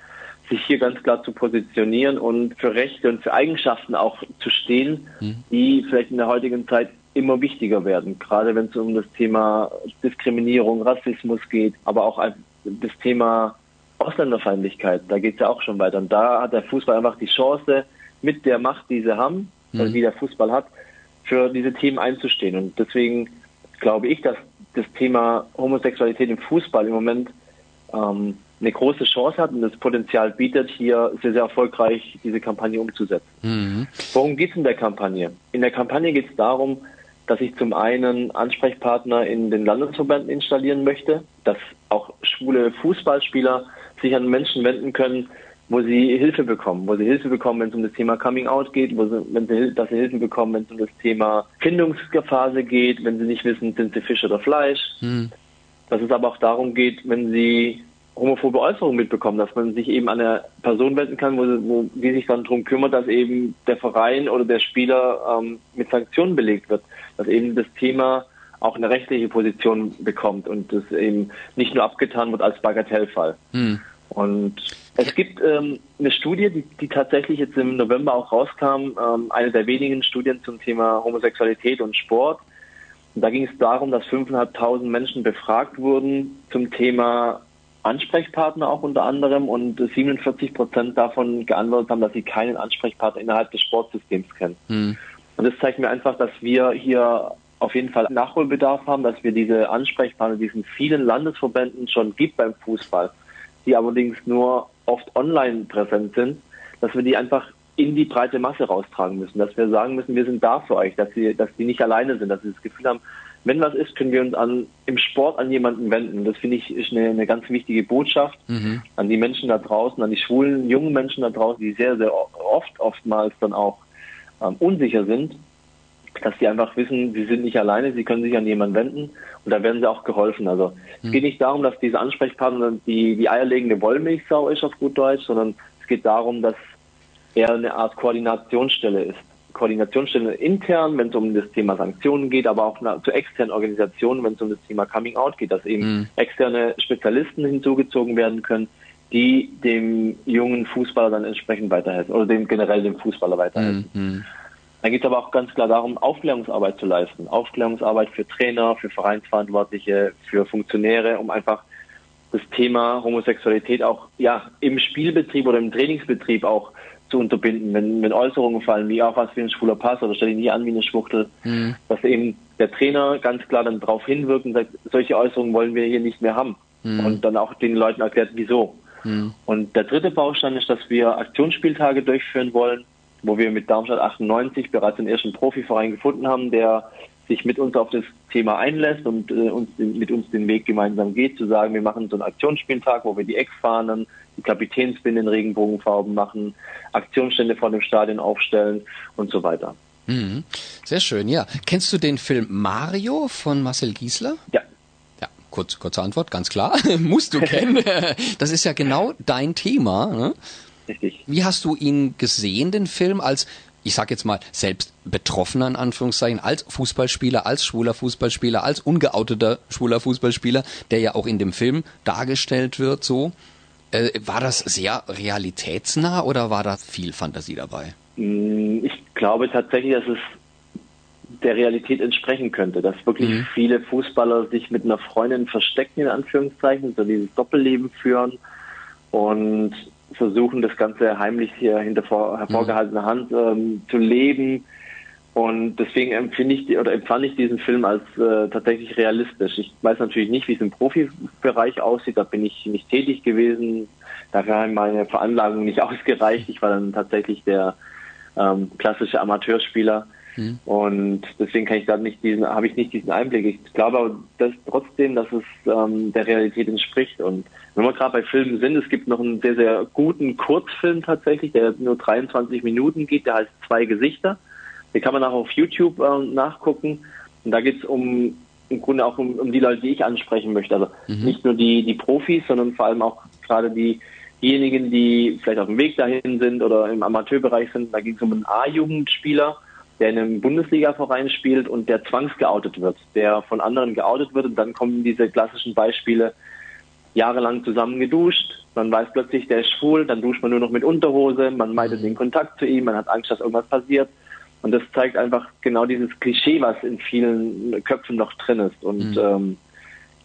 Speaker 6: sich hier ganz klar zu positionieren und für Rechte und für Eigenschaften auch zu stehen, die vielleicht in der heutigen Zeit immer wichtiger werden, gerade wenn es um das Thema Diskriminierung, Rassismus geht, aber auch das Thema Ausländerfeindlichkeit, da geht es ja auch schon weiter. Und da hat der Fußball einfach die Chance, mit der Macht, die sie haben, also die der Fußball hat, für diese Themen einzustehen. Und deswegen glaube ich, dass das Thema Homosexualität im Fußball im Moment ähm, eine große Chance hat und das Potenzial bietet, hier sehr, sehr erfolgreich diese Kampagne umzusetzen.
Speaker 1: Mhm.
Speaker 6: Worum geht es in der Kampagne? In der Kampagne geht es darum, dass ich zum einen Ansprechpartner in den Landesverbänden installieren möchte, dass auch schwule Fußballspieler sich an Menschen wenden können, wo sie Hilfe bekommen, wo sie Hilfe bekommen, wenn es um das Thema Coming Out geht, wo sie, wenn sie, dass sie Hilfe bekommen, wenn es um das Thema Findungsphase geht, wenn sie nicht wissen, sind sie Fisch oder Fleisch.
Speaker 1: Mhm.
Speaker 6: Dass es aber auch darum geht, wenn sie homophobe Äußerungen mitbekommen, dass man sich eben an eine Person wenden kann, wo, sie- wo die sich dann darum kümmert, dass eben der Verein oder der Spieler ähm, mit Sanktionen belegt wird, dass eben das Thema auch eine rechtliche Position bekommt und das eben nicht nur abgetan wird als Bagatellfall.
Speaker 1: Mhm.
Speaker 6: Und es gibt ähm, eine Studie, die, die tatsächlich jetzt im November auch rauskam, ähm, eine der wenigen Studien zum Thema Homosexualität und Sport. Und da ging es darum, dass 5.500 Menschen befragt wurden zum Thema Ansprechpartner auch unter anderem und 47 Prozent davon geantwortet haben, dass sie keinen Ansprechpartner innerhalb des Sportsystems kennen.
Speaker 1: Mhm.
Speaker 6: Und das zeigt mir einfach, dass wir hier auf jeden Fall Nachholbedarf haben, dass wir diese Ansprechpartner, die es in vielen Landesverbänden schon gibt beim Fußball, die allerdings nur oft online präsent sind, dass wir die einfach in die breite Masse raustragen müssen, dass wir sagen müssen, wir sind da für euch, dass sie, dass die nicht alleine sind, dass sie das Gefühl haben, wenn was ist, können wir uns an, im Sport an jemanden wenden. Das finde ich ist eine, eine ganz wichtige Botschaft
Speaker 1: Mhm.
Speaker 6: an die Menschen da draußen, an die schwulen, jungen Menschen da draußen, die sehr, sehr oft, oftmals dann auch ähm, unsicher sind, dass sie einfach wissen, sie sind nicht alleine, sie können sich an jemanden wenden und da werden sie auch geholfen. Also es geht nicht darum, dass diese Ansprechpartner die, die eierlegende Wollmilchsau ist auf gut Deutsch, sondern es geht darum, dass er eine Art Koordinationsstelle ist. Koordinationsstelle intern, wenn es um das Thema Sanktionen geht, aber auch zu externen Organisationen, wenn es um das Thema Coming Out geht, dass eben
Speaker 1: Mhm.
Speaker 6: externe Spezialisten hinzugezogen werden können, die dem jungen Fußballer dann entsprechend weiterhelfen oder dem generell dem Fußballer weiterhelfen.
Speaker 1: Mhm.
Speaker 6: Dann geht es aber auch ganz klar darum, Aufklärungsarbeit zu leisten. Aufklärungsarbeit für Trainer, für Vereinsverantwortliche, für Funktionäre, um einfach das Thema Homosexualität auch ja im Spielbetrieb oder im Trainingsbetrieb auch zu unterbinden. Wenn, wenn Äußerungen fallen, wie auch was wie ein schwuler Pass oder stell dich nie an wie eine Schwuchtel,
Speaker 1: Mhm.
Speaker 6: dass eben der Trainer ganz klar dann darauf hinwirkt und sagt, solche Äußerungen wollen wir hier nicht mehr haben.
Speaker 1: Mhm.
Speaker 6: Und dann auch den Leuten erklärt, wieso.
Speaker 1: Mhm.
Speaker 6: Und der dritte Baustein ist, dass wir Aktionsspieltage durchführen wollen, wo wir mit Darmstadt 98 bereits den ersten Profiverein gefunden haben, der sich mit uns auf das Thema einlässt und äh, uns mit uns den Weg gemeinsam geht, zu sagen, wir machen so einen Aktionsspieltag, wo wir die Eckfahnen, die Kapitänsbinde in Regenbogenfarben machen, Aktionsstände vor dem Stadion aufstellen und so weiter.
Speaker 1: Mhm. Sehr schön, ja. Kennst du den Film Mario von Marcel Giesler?
Speaker 6: Ja,
Speaker 1: Ja, kurz, kurze Antwort, ganz klar. Musst du kennen. Das ist ja genau dein Thema. Ne?
Speaker 6: Richtig.
Speaker 1: Wie hast du ihn gesehen, den Film, als ich sag jetzt mal, selbst Betroffener in Anführungszeichen, als Fußballspieler, als schwuler Fußballspieler, als ungeouteter schwuler Fußballspieler, der ja auch in dem Film dargestellt wird, so. Äh, war das sehr realitätsnah oder war da viel Fantasie dabei?
Speaker 6: Mm, ich glaube tatsächlich, dass es der Realität entsprechen könnte, dass wirklich mhm. viele Fußballer sich mit einer Freundin verstecken, in Anführungszeichen, so dieses Doppelleben führen und versuchen, das Ganze heimlich hier hinter vor, hervorgehaltener mhm. Hand ähm, zu leben. Und deswegen empfinde ich oder empfand ich diesen Film als äh, tatsächlich realistisch. Ich weiß natürlich nicht, wie es im Profibereich aussieht. Da bin ich nicht tätig gewesen. Dafür haben meine Veranlagungen nicht ausgereicht. Ich war dann tatsächlich der ähm, klassische Amateurspieler. Mhm. Und deswegen kann ich da nicht diesen, habe ich nicht diesen Einblick. Ich glaube aber dass trotzdem, dass es ähm, der Realität entspricht. Und wenn wir gerade bei Filmen sind, es gibt noch einen sehr, sehr guten Kurzfilm tatsächlich, der nur 23 Minuten geht, der heißt Zwei Gesichter. Den kann man auch auf YouTube äh, nachgucken. Und da geht es um im Grunde auch um, um die Leute, die ich ansprechen möchte. Also mhm. nicht nur die, die Profis, sondern vor allem auch gerade die, diejenigen, die vielleicht auf dem Weg dahin sind oder im Amateurbereich sind. Da ging es um einen A-Jugendspieler, der in einem Bundesliga-Verein spielt und der zwangsgeoutet wird, der von anderen geoutet wird und dann kommen diese klassischen Beispiele, jahrelang zusammen geduscht, man weiß plötzlich, der ist schwul, dann duscht man nur noch mit Unterhose, man meidet den Kontakt zu ihm, man hat Angst, dass irgendwas passiert. Und das zeigt einfach genau dieses Klischee, was in vielen Köpfen noch drin ist. Und mhm. ähm,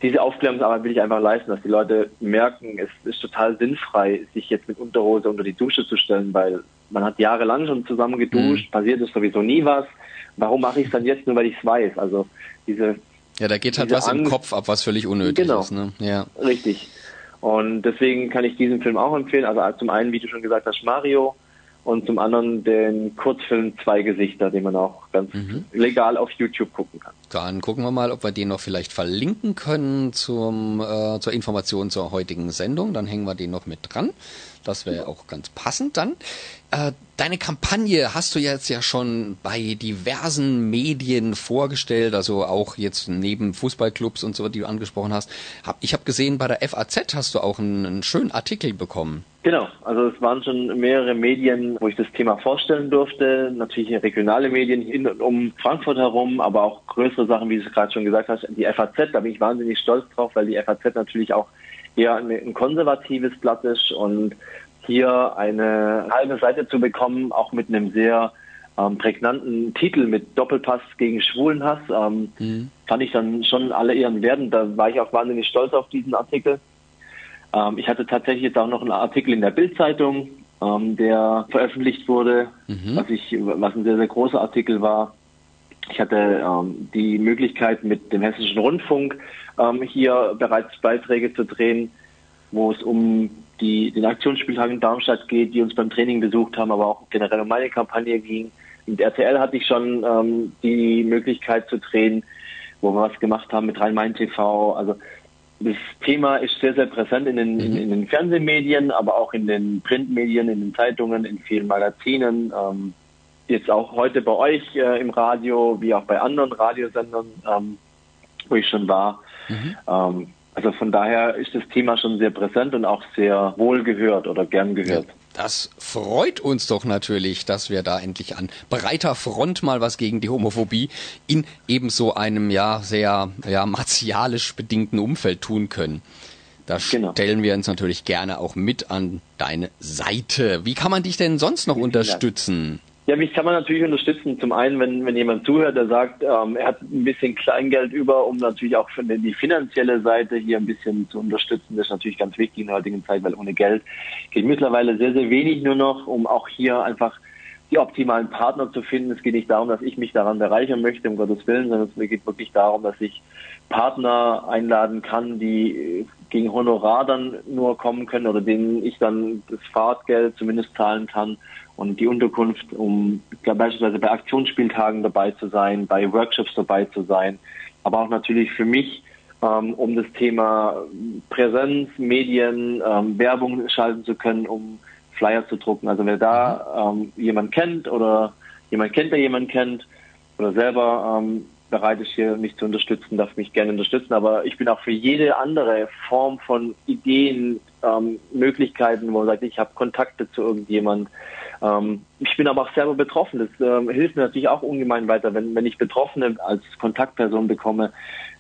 Speaker 6: diese Aufklärungsarbeit will ich einfach leisten, dass die Leute merken, es ist total sinnfrei, sich jetzt mit Unterhose unter die Dusche zu stellen, weil man hat jahrelang schon zusammen geduscht, mhm. passiert ist sowieso nie was. Warum mache ich es dann jetzt nur, weil ich es weiß? Also diese
Speaker 1: ja, da geht halt was Angst, im Kopf ab, was völlig unnötig
Speaker 6: genau,
Speaker 1: ist. Ne? Ja.
Speaker 6: Richtig. Und deswegen kann ich diesen Film auch empfehlen. Also zum einen, wie du schon gesagt hast, Mario und zum anderen den Kurzfilm Zwei Gesichter, den man auch ganz mhm. legal auf YouTube gucken kann.
Speaker 1: Dann gucken wir mal, ob wir den noch vielleicht verlinken können zum, äh, zur Information zur heutigen Sendung. Dann hängen wir den noch mit dran. Das wäre auch ganz passend dann. Äh, deine Kampagne hast du jetzt ja schon bei diversen Medien vorgestellt, also auch jetzt neben Fußballclubs und so, die du angesprochen hast. Ich habe gesehen, bei der FAZ hast du auch einen, schönen Artikel bekommen.
Speaker 6: Genau, also es waren schon mehrere Medien, wo ich das Thema vorstellen durfte. Natürlich regionale Medien in und um Frankfurt herum, aber auch größere Sachen, wie du es gerade schon gesagt hast. Die FAZ, da bin ich wahnsinnig stolz drauf, weil die FAZ natürlich auch eher ein konservatives Blatt ist und hier eine halbe Seite zu bekommen, auch mit einem sehr ähm, prägnanten Titel mit Doppelpass gegen Schwulenhass, ähm, mhm. fand ich dann schon alle Ehren werden. Da war ich auch wahnsinnig stolz auf diesen Artikel. Ähm, ich hatte tatsächlich jetzt auch noch einen Artikel in der Bildzeitung, ähm, der veröffentlicht wurde, mhm. was ich, was ein sehr, sehr großer Artikel war. Ich hatte ähm, die Möglichkeit, mit dem Hessischen Rundfunk ähm, hier bereits Beiträge zu drehen, wo es um die, den Aktionsspieltag in Darmstadt geht, die uns beim Training besucht haben, aber auch generell um meine Kampagne ging. Mit RTL hatte ich schon ähm, die Möglichkeit zu drehen, wo wir was gemacht haben mit Rhein-Main TV. Also das Thema ist sehr, sehr präsent in den, in, in, den Fernsehmedien, aber auch in den Printmedien, in den Zeitungen, in vielen Magazinen. Ähm, jetzt auch heute bei euch äh, im Radio, wie auch bei anderen Radiosendern, ähm, wo ich schon war. Mhm. Ähm, also von daher ist das Thema schon sehr präsent und auch sehr wohl gehört oder gern gehört. Ja,
Speaker 1: das freut uns doch natürlich, dass wir da endlich an breiter Front mal was gegen die Homophobie in ebenso einem ja sehr ja, martialisch bedingten Umfeld tun können. Da genau. stellen wir uns natürlich gerne auch mit an deine Seite. Wie kann man dich denn sonst noch unterstützen? Dank.
Speaker 6: Ja, mich kann man natürlich unterstützen. Zum einen, wenn, wenn jemand zuhört, der sagt, ähm, er hat ein bisschen Kleingeld über, um natürlich auch für die finanzielle Seite hier ein bisschen zu unterstützen. Das ist natürlich ganz wichtig in der heutigen Zeit, weil ohne Geld geht mittlerweile sehr, sehr wenig nur noch, um auch hier einfach die optimalen Partner zu finden. Es geht nicht darum, dass ich mich daran bereichern möchte, um Gottes Willen, sondern es geht wirklich darum, dass ich Partner einladen kann, die gegen Honorar dann nur kommen können oder denen ich dann das Fahrtgeld zumindest zahlen kann und die Unterkunft, um beispielsweise bei Aktionsspieltagen dabei zu sein, bei Workshops dabei zu sein, aber auch natürlich für mich, ähm, um das Thema Präsenz, Medien, ähm, Werbung schalten zu können, um Flyer zu drucken. Also wer da ähm, jemand kennt oder jemand kennt, der jemand kennt oder selber ähm, bereit ist, hier mich zu unterstützen, darf mich gerne unterstützen. Aber ich bin auch für jede andere Form von Ideen, ähm, Möglichkeiten, wo man sagt, ich habe Kontakte zu irgendjemand. Ähm, ich bin aber auch selber betroffen. Das ähm, hilft mir natürlich auch ungemein weiter, wenn, wenn ich Betroffene als Kontaktperson bekomme,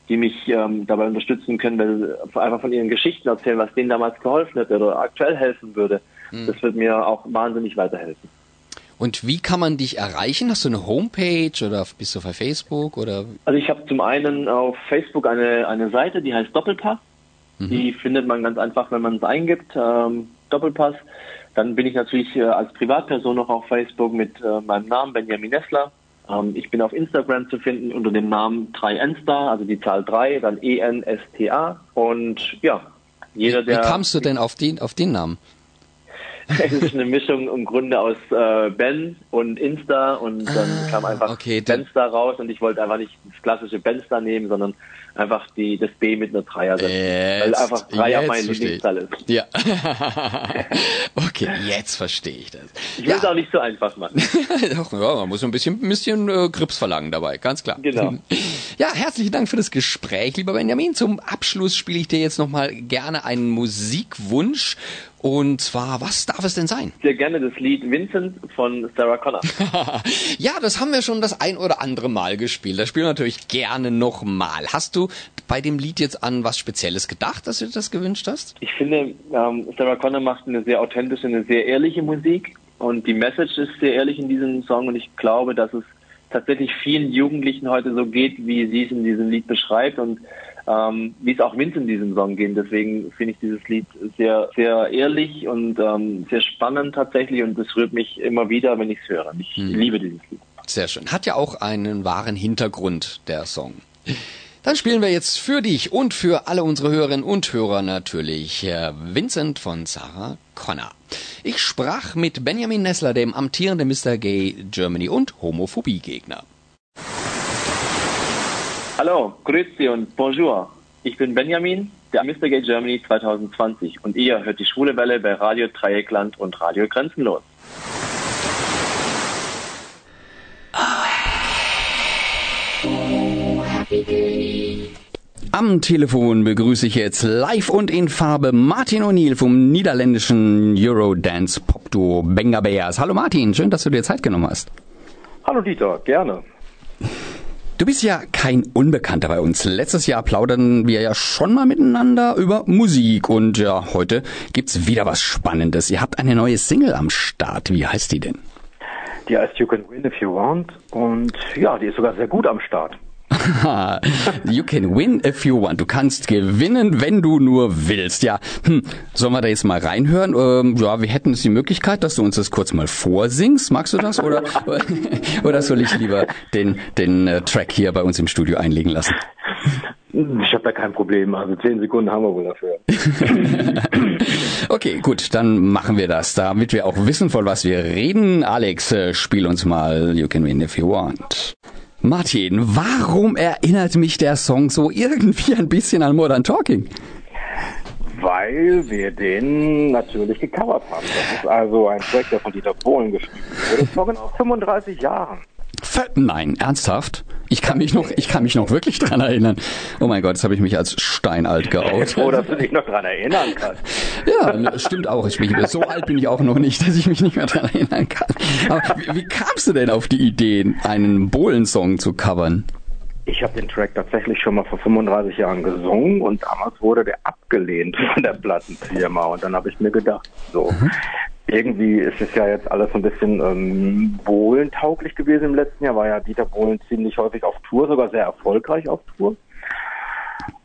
Speaker 6: die mich ähm, dabei unterstützen können, weil einfach von ihren Geschichten erzählen, was denen damals geholfen hat oder aktuell helfen würde. Mhm. Das wird mir auch wahnsinnig weiterhelfen.
Speaker 1: Und wie kann man dich erreichen? Hast du eine Homepage oder bist du auf Facebook oder?
Speaker 6: Also ich habe zum einen auf Facebook eine, eine Seite, die heißt Doppelpass. Mhm. Die findet man ganz einfach, wenn man es eingibt. Ähm, Doppelpass. Dann bin ich natürlich äh, als Privatperson noch auf Facebook mit äh, meinem Namen Benjamin Nessler. Ähm, ich bin auf Instagram zu finden unter dem Namen 3Enstar, also die Zahl 3, dann E-N-S-T-A. Und ja, jeder,
Speaker 1: der. Wie kamst du denn auf den, auf den Namen?
Speaker 6: es ist eine Mischung im Grunde aus äh, Ben und Insta und dann ah, kam einfach okay, Benstar raus und ich wollte einfach nicht das klassische Benstar nehmen, sondern einfach die, das B mit einer Dreier setzen. Weil einfach Dreier mein Lieblingszahl ist.
Speaker 1: Ja. okay, jetzt verstehe ich das.
Speaker 6: Ich will es auch nicht so einfach machen.
Speaker 1: Doch, ja, man muss ein bisschen, ein bisschen äh, Grips verlangen dabei, ganz klar.
Speaker 6: Genau.
Speaker 1: Ja, herzlichen Dank für das Gespräch, lieber Benjamin. Zum Abschluss spiele ich dir jetzt nochmal gerne einen Musikwunsch und zwar, was darf es denn sein?
Speaker 6: Sehr gerne das Lied Vincent von Sarah Connor.
Speaker 1: ja, das haben wir schon das ein oder andere Mal gespielt. Das spielen wir natürlich gerne nochmal. Hast du bei dem Lied jetzt an was Spezielles gedacht, dass du dir das gewünscht hast?
Speaker 6: Ich finde, ähm, Sarah Connor macht eine sehr authentische, eine sehr ehrliche Musik. Und die Message ist sehr ehrlich in diesem Song. Und ich glaube, dass es tatsächlich vielen Jugendlichen heute so geht, wie sie es in diesem Lied beschreibt. Und ähm, wie es auch Vince in diesem Song geht. Deswegen finde ich dieses Lied sehr, sehr ehrlich und ähm, sehr spannend tatsächlich und es rührt mich immer wieder, wenn ich es höre. Ich hm. liebe dieses Lied.
Speaker 1: Sehr schön. Hat ja auch einen wahren Hintergrund, der Song. Dann spielen wir jetzt für dich und für alle unsere Hörerinnen und Hörer natürlich Vincent von Sarah Connor. Ich sprach mit Benjamin Nessler, dem amtierenden Mr. Gay Germany und Homophobie-Gegner.
Speaker 6: Hallo, grüezi und bonjour. Ich bin Benjamin, der Mr. Gay Germany 2020 und ihr hört die Schwule Welle bei Radio Dreieckland und Radio Grenzenlos.
Speaker 1: Am Telefon begrüße ich jetzt live und in Farbe Martin O'Neill vom niederländischen Eurodance Pop Duo Benga Bears. Hallo Martin, schön, dass du dir Zeit genommen hast.
Speaker 7: Hallo Dieter, gerne.
Speaker 1: Du bist ja kein Unbekannter bei uns. Letztes Jahr plauderten wir ja schon mal miteinander über Musik und ja, heute gibt's wieder was Spannendes. Ihr habt eine neue Single am Start. Wie heißt die denn?
Speaker 7: Die heißt You Can Win If You Want und ja, die ist sogar sehr gut am Start.
Speaker 1: you can win if you want. Du kannst gewinnen, wenn du nur willst. Ja, hm. sollen wir da jetzt mal reinhören? Ähm, ja, wir hätten es die Möglichkeit, dass du uns das kurz mal vorsingst. Magst du das? Oder, oder soll ich lieber den, den äh, Track hier bei uns im Studio einlegen lassen?
Speaker 7: Ich habe da kein Problem. Also zehn Sekunden haben wir wohl dafür.
Speaker 1: okay, gut, dann machen wir das. Damit wir auch wissen, von was wir reden. Alex, äh, spiel uns mal You Can Win If You Want. Martin, warum erinnert mich der Song so irgendwie ein bisschen an Modern Talking?
Speaker 7: Weil wir den natürlich gecovert haben. Das ist also ein Track, der von Dieter Bohlen geschrieben wurde, vor genau 35 Jahren.
Speaker 1: Nein, ernsthaft? Ich kann mich noch, ich kann mich noch wirklich dran erinnern. Oh mein Gott, jetzt habe ich mich als steinalt geoutet.
Speaker 7: Oh, dass du dich noch dran erinnern kannst.
Speaker 1: Ja, stimmt auch. Ich bin, so alt bin ich auch noch nicht, dass ich mich nicht mehr dran erinnern kann. Aber wie, wie kamst du denn auf die Idee, einen Bohlen-Song zu covern?
Speaker 7: Ich habe den Track tatsächlich schon mal vor 35 Jahren gesungen und damals wurde der abgelehnt von der Plattenfirma. Und dann habe ich mir gedacht, so, mhm irgendwie ist es ja jetzt alles ein bisschen ähm, bohlentauglich gewesen im letzten Jahr. War ja Dieter Bohlen ziemlich häufig auf Tour, sogar sehr erfolgreich auf Tour.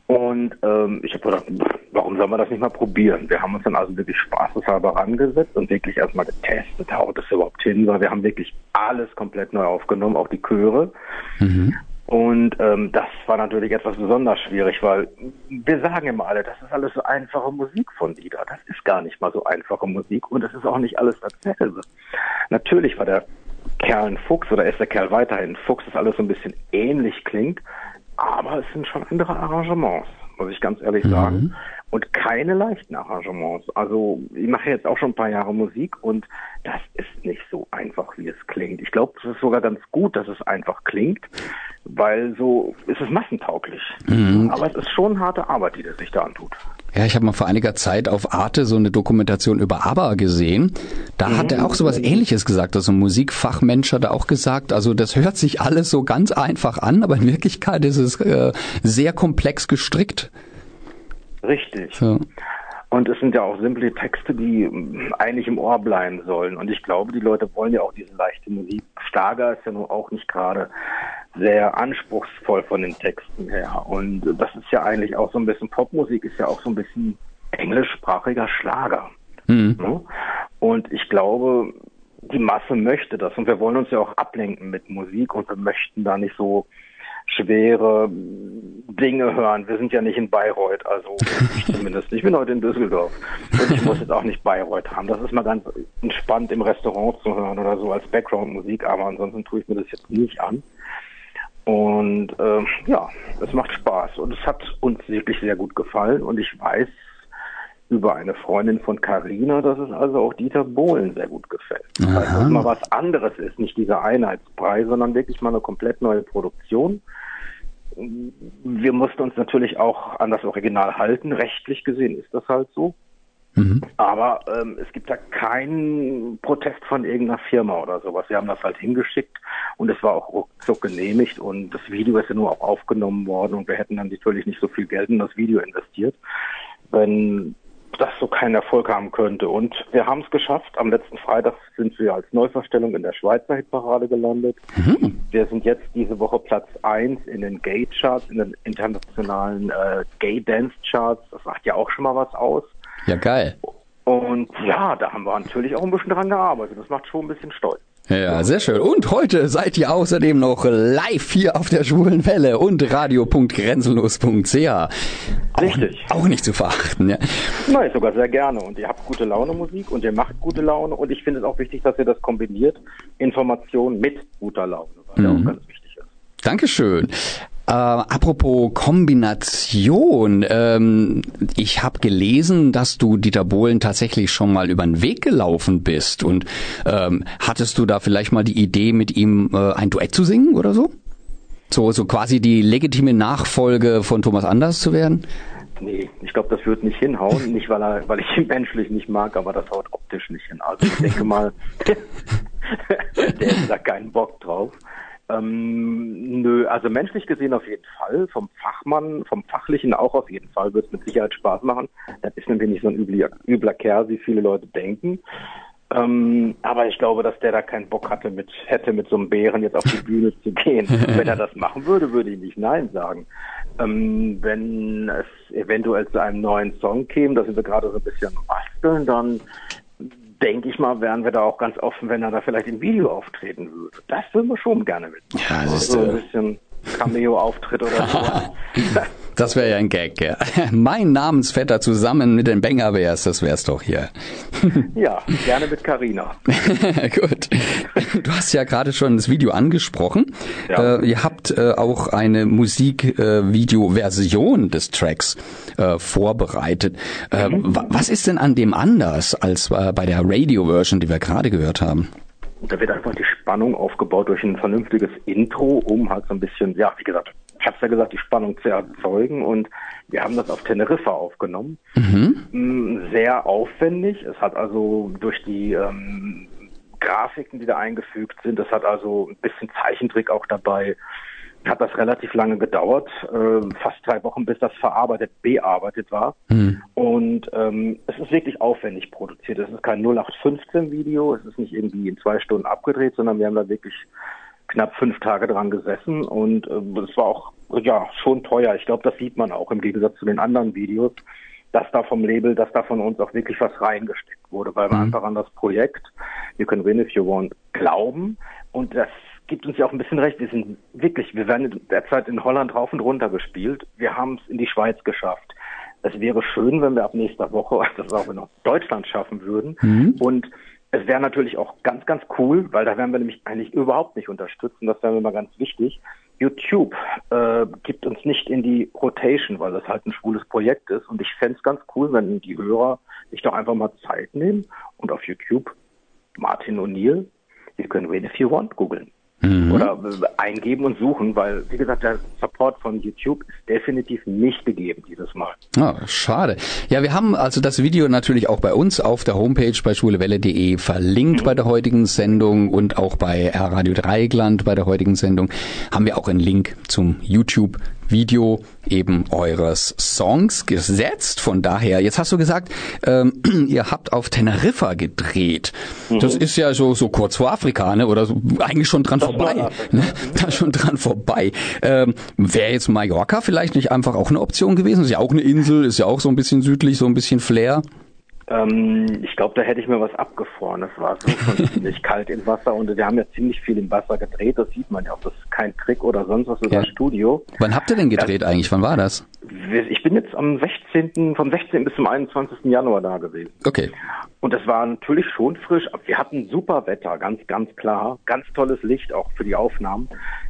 Speaker 7: Und ähm, ich habe gedacht, warum soll man das nicht mal probieren? Wir haben uns dann also wirklich spaßeshalber rangesetzt und wirklich erstmal getestet, haut es überhaupt hin, weil wir haben wirklich alles komplett neu aufgenommen, auch die Chöre. Mhm. Und ähm, das war natürlich etwas besonders schwierig, weil wir sagen immer alle, das ist alles so einfache Musik von Lieder. Das ist gar nicht mal so einfache Musik und es ist auch nicht alles dasselbe. Natürlich war der Kerl ein Fuchs oder ist der Kerl weiterhin ein Fuchs, das alles so ein bisschen ähnlich klingt, aber es sind schon andere Arrangements, muss ich ganz ehrlich mhm. sagen. Und keine leichten Arrangements. Also ich mache jetzt auch schon ein paar Jahre Musik und das ist nicht so einfach, wie es klingt. Ich glaube, es ist sogar ganz gut, dass es einfach klingt, weil so ist es massentauglich. Mhm. Aber es ist schon harte Arbeit, die der sich da antut.
Speaker 1: Ja, ich habe mal vor einiger Zeit auf Arte so eine Dokumentation über ABBA gesehen. Da mhm. hat er auch sowas ähnliches gesagt. Also ein Musikfachmensch hat er auch gesagt, also das hört sich alles so ganz einfach an, aber in Wirklichkeit ist es äh, sehr komplex gestrickt.
Speaker 7: Richtig. So. Und es sind ja auch simple Texte, die ähm, eigentlich im Ohr bleiben sollen. Und ich glaube, die Leute wollen ja auch diese leichte Musik. Schlager ist ja nun auch nicht gerade sehr anspruchsvoll von den Texten her. Und das ist ja eigentlich auch so ein bisschen Popmusik, ist ja auch so ein bisschen englischsprachiger Schlager. Mhm. Ne? Und ich glaube, die Masse möchte das. Und wir wollen uns ja auch ablenken mit Musik und wir möchten da nicht so schwere Dinge hören. Wir sind ja nicht in Bayreuth, also ich zumindest. Ich bin heute in Düsseldorf und ich muss jetzt auch nicht Bayreuth haben. Das ist mal ganz entspannt im Restaurant zu hören oder so als Background-Musik, aber ansonsten tue ich mir das jetzt nicht an. Und äh, ja, es macht Spaß und es hat uns wirklich sehr gut gefallen und ich weiß über eine Freundin von Carina, dass es also auch Dieter Bohlen sehr gut gefällt. Heißt, dass mal was anderes ist, nicht dieser Einheitsbrei, sondern wirklich mal eine komplett neue Produktion. Wir mussten uns natürlich auch an das Original halten. Rechtlich gesehen ist das halt so. Mhm. Aber ähm, es gibt da keinen Protest von irgendeiner Firma oder sowas. Wir haben das halt hingeschickt und es war auch ruckzuck genehmigt und das Video ist ja nur auch aufgenommen worden und wir hätten dann natürlich nicht so viel Geld in das Video investiert, wenn das so keinen Erfolg haben könnte. Und wir haben es geschafft. Am letzten Freitag sind wir als Neuverstellung in der Schweizer Hitparade gelandet. Mhm. Wir sind jetzt diese Woche Platz 1 in den Gay Charts, in den internationalen äh, Gay Dance Charts. Das sagt ja auch schon mal was aus.
Speaker 1: Ja, geil.
Speaker 7: Und ja, da haben wir natürlich auch ein bisschen dran gearbeitet. Das macht schon ein bisschen stolz.
Speaker 1: Ja, sehr schön. Und heute seid ihr außerdem noch live hier auf der Schwulen Welle und radio.grenzenlos.ch.
Speaker 7: Richtig.
Speaker 1: Auch, auch nicht zu verachten, ja.
Speaker 7: Nein, sogar sehr gerne. Und ihr habt gute Laune Musik und ihr macht gute Laune. Und ich finde es auch wichtig, dass ihr das kombiniert. Information mit guter Laune, was mhm. ja auch ganz wichtig ist.
Speaker 1: Dankeschön. Äh, apropos Kombination, ähm, ich habe gelesen, dass du Dieter Bohlen tatsächlich schon mal über den Weg gelaufen bist. Und ähm, hattest du da vielleicht mal die Idee, mit ihm äh, ein Duett zu singen oder so? So, so quasi die legitime Nachfolge von Thomas Anders zu werden?
Speaker 7: Nee, ich glaube, das wird nicht hinhauen. nicht, weil, er, weil ich ihn menschlich nicht mag, aber das haut optisch nicht hin. Also ich denke mal, der hat da keinen Bock drauf. Ähm, nö, also menschlich gesehen auf jeden Fall, vom Fachmann, vom Fachlichen auch auf jeden Fall, wird es mit Sicherheit Spaß machen. Das ist nämlich nicht so ein übler, übler Kerl, wie viele Leute denken. Ähm, aber ich glaube, dass der da keinen Bock hatte, mit, hätte mit so einem Bären jetzt auf die Bühne zu gehen. wenn er das machen würde, würde ich nicht Nein sagen. Ähm, wenn es eventuell zu einem neuen Song käme, da sind wir gerade so ein bisschen basteln, dann denke ich mal, wären wir da auch ganz offen, wenn er da vielleicht im Video auftreten würde. Das würden wir schon gerne mitmachen.
Speaker 1: Ja, das ist
Speaker 7: so ein bisschen Cameo-Auftritt oder so.
Speaker 1: Das wäre ja ein Gag, ja. Mein Namensvetter zusammen mit den Banger Bears, das wär's doch hier.
Speaker 7: Ja, gerne mit Carina.
Speaker 1: Gut. Du hast ja gerade schon das Video angesprochen. Ja. Äh, ihr habt äh, auch eine Musikvideo-Version des Tracks äh, vorbereitet. Äh, mhm. Was ist denn an dem anders als äh, bei der Radio-Version, die wir gerade gehört haben?
Speaker 7: Da wird einfach die Spannung aufgebaut durch ein vernünftiges Intro, um halt so ein bisschen, ja, wie gesagt, ich habe ja gesagt, die Spannung zu erzeugen und wir haben das auf Teneriffa aufgenommen. Mhm. Mm, sehr aufwendig. Es hat also durch die ähm, Grafiken, die da eingefügt sind, es hat also ein bisschen Zeichentrick auch dabei. Hat das relativ lange gedauert, äh, fast drei Wochen, bis das verarbeitet, bearbeitet war. Mhm. Und ähm, es ist wirklich aufwendig produziert. Es ist kein 0815-Video, es ist nicht irgendwie in zwei Stunden abgedreht, sondern wir haben da wirklich knapp fünf Tage dran gesessen und äh, es war auch ja schon teuer. Ich glaube, das sieht man auch im Gegensatz zu den anderen Videos, dass da vom Label, dass da von uns auch wirklich was reingesteckt wurde, weil wir mhm. einfach an das Projekt You Can Win If You Want glauben und das gibt uns ja auch ein bisschen recht. Wir sind wirklich, wir werden derzeit in Holland rauf und runter gespielt. Wir haben es in die Schweiz geschafft. Es wäre schön, wenn wir ab nächster Woche das auch in Deutschland schaffen würden. Mhm. Und es wäre natürlich auch ganz, ganz cool, weil da werden wir nämlich eigentlich überhaupt nicht unterstützt und das wäre mir mal ganz wichtig. YouTube äh, gibt uns nicht in die Rotation, weil das halt ein schwules Projekt ist und ich fände es ganz cool, wenn die Hörer sich doch einfach mal Zeit nehmen und auf YouTube Martin O'Neill, You Can Win If You Want googeln. Mhm. Oder eingeben und suchen, weil, wie gesagt, der Support von YouTube ist definitiv nicht gegeben dieses Mal.
Speaker 1: Ah, schade. Ja, wir haben also das Video natürlich auch bei uns auf der Homepage bei schwulewelle.de verlinkt mhm. bei der heutigen Sendung und auch bei Radio Dreigland bei der heutigen Sendung haben wir auch einen Link zum YouTube Video eben eures Songs gesetzt. Von daher, jetzt hast du gesagt, ähm, ihr habt auf Teneriffa gedreht. Mhm. Das ist ja so, so kurz vor Afrika, ne? oder so, eigentlich schon dran das vorbei. Ne? Da schon dran vorbei. Ähm, Wäre jetzt Mallorca vielleicht nicht einfach auch eine Option gewesen? Ist ja auch eine Insel, ist ja auch so ein bisschen südlich, so ein bisschen Flair.
Speaker 7: Ähm, ich glaube, da hätte ich mir was abgefroren. Es war so schon ziemlich kalt im Wasser und wir haben ja ziemlich viel im Wasser gedreht. Das sieht man ja auch. Das ist kein Trick oder sonst was, das ja. Studio.
Speaker 1: Wann habt ihr denn gedreht das, eigentlich? Wann war das?
Speaker 7: Ich bin jetzt am 16., vom 16. bis zum 21. Januar da gewesen.
Speaker 1: Okay.
Speaker 7: Und es war natürlich schon frisch. Wir hatten super Wetter, ganz, ganz klar. Ganz tolles Licht auch für die Aufnahmen.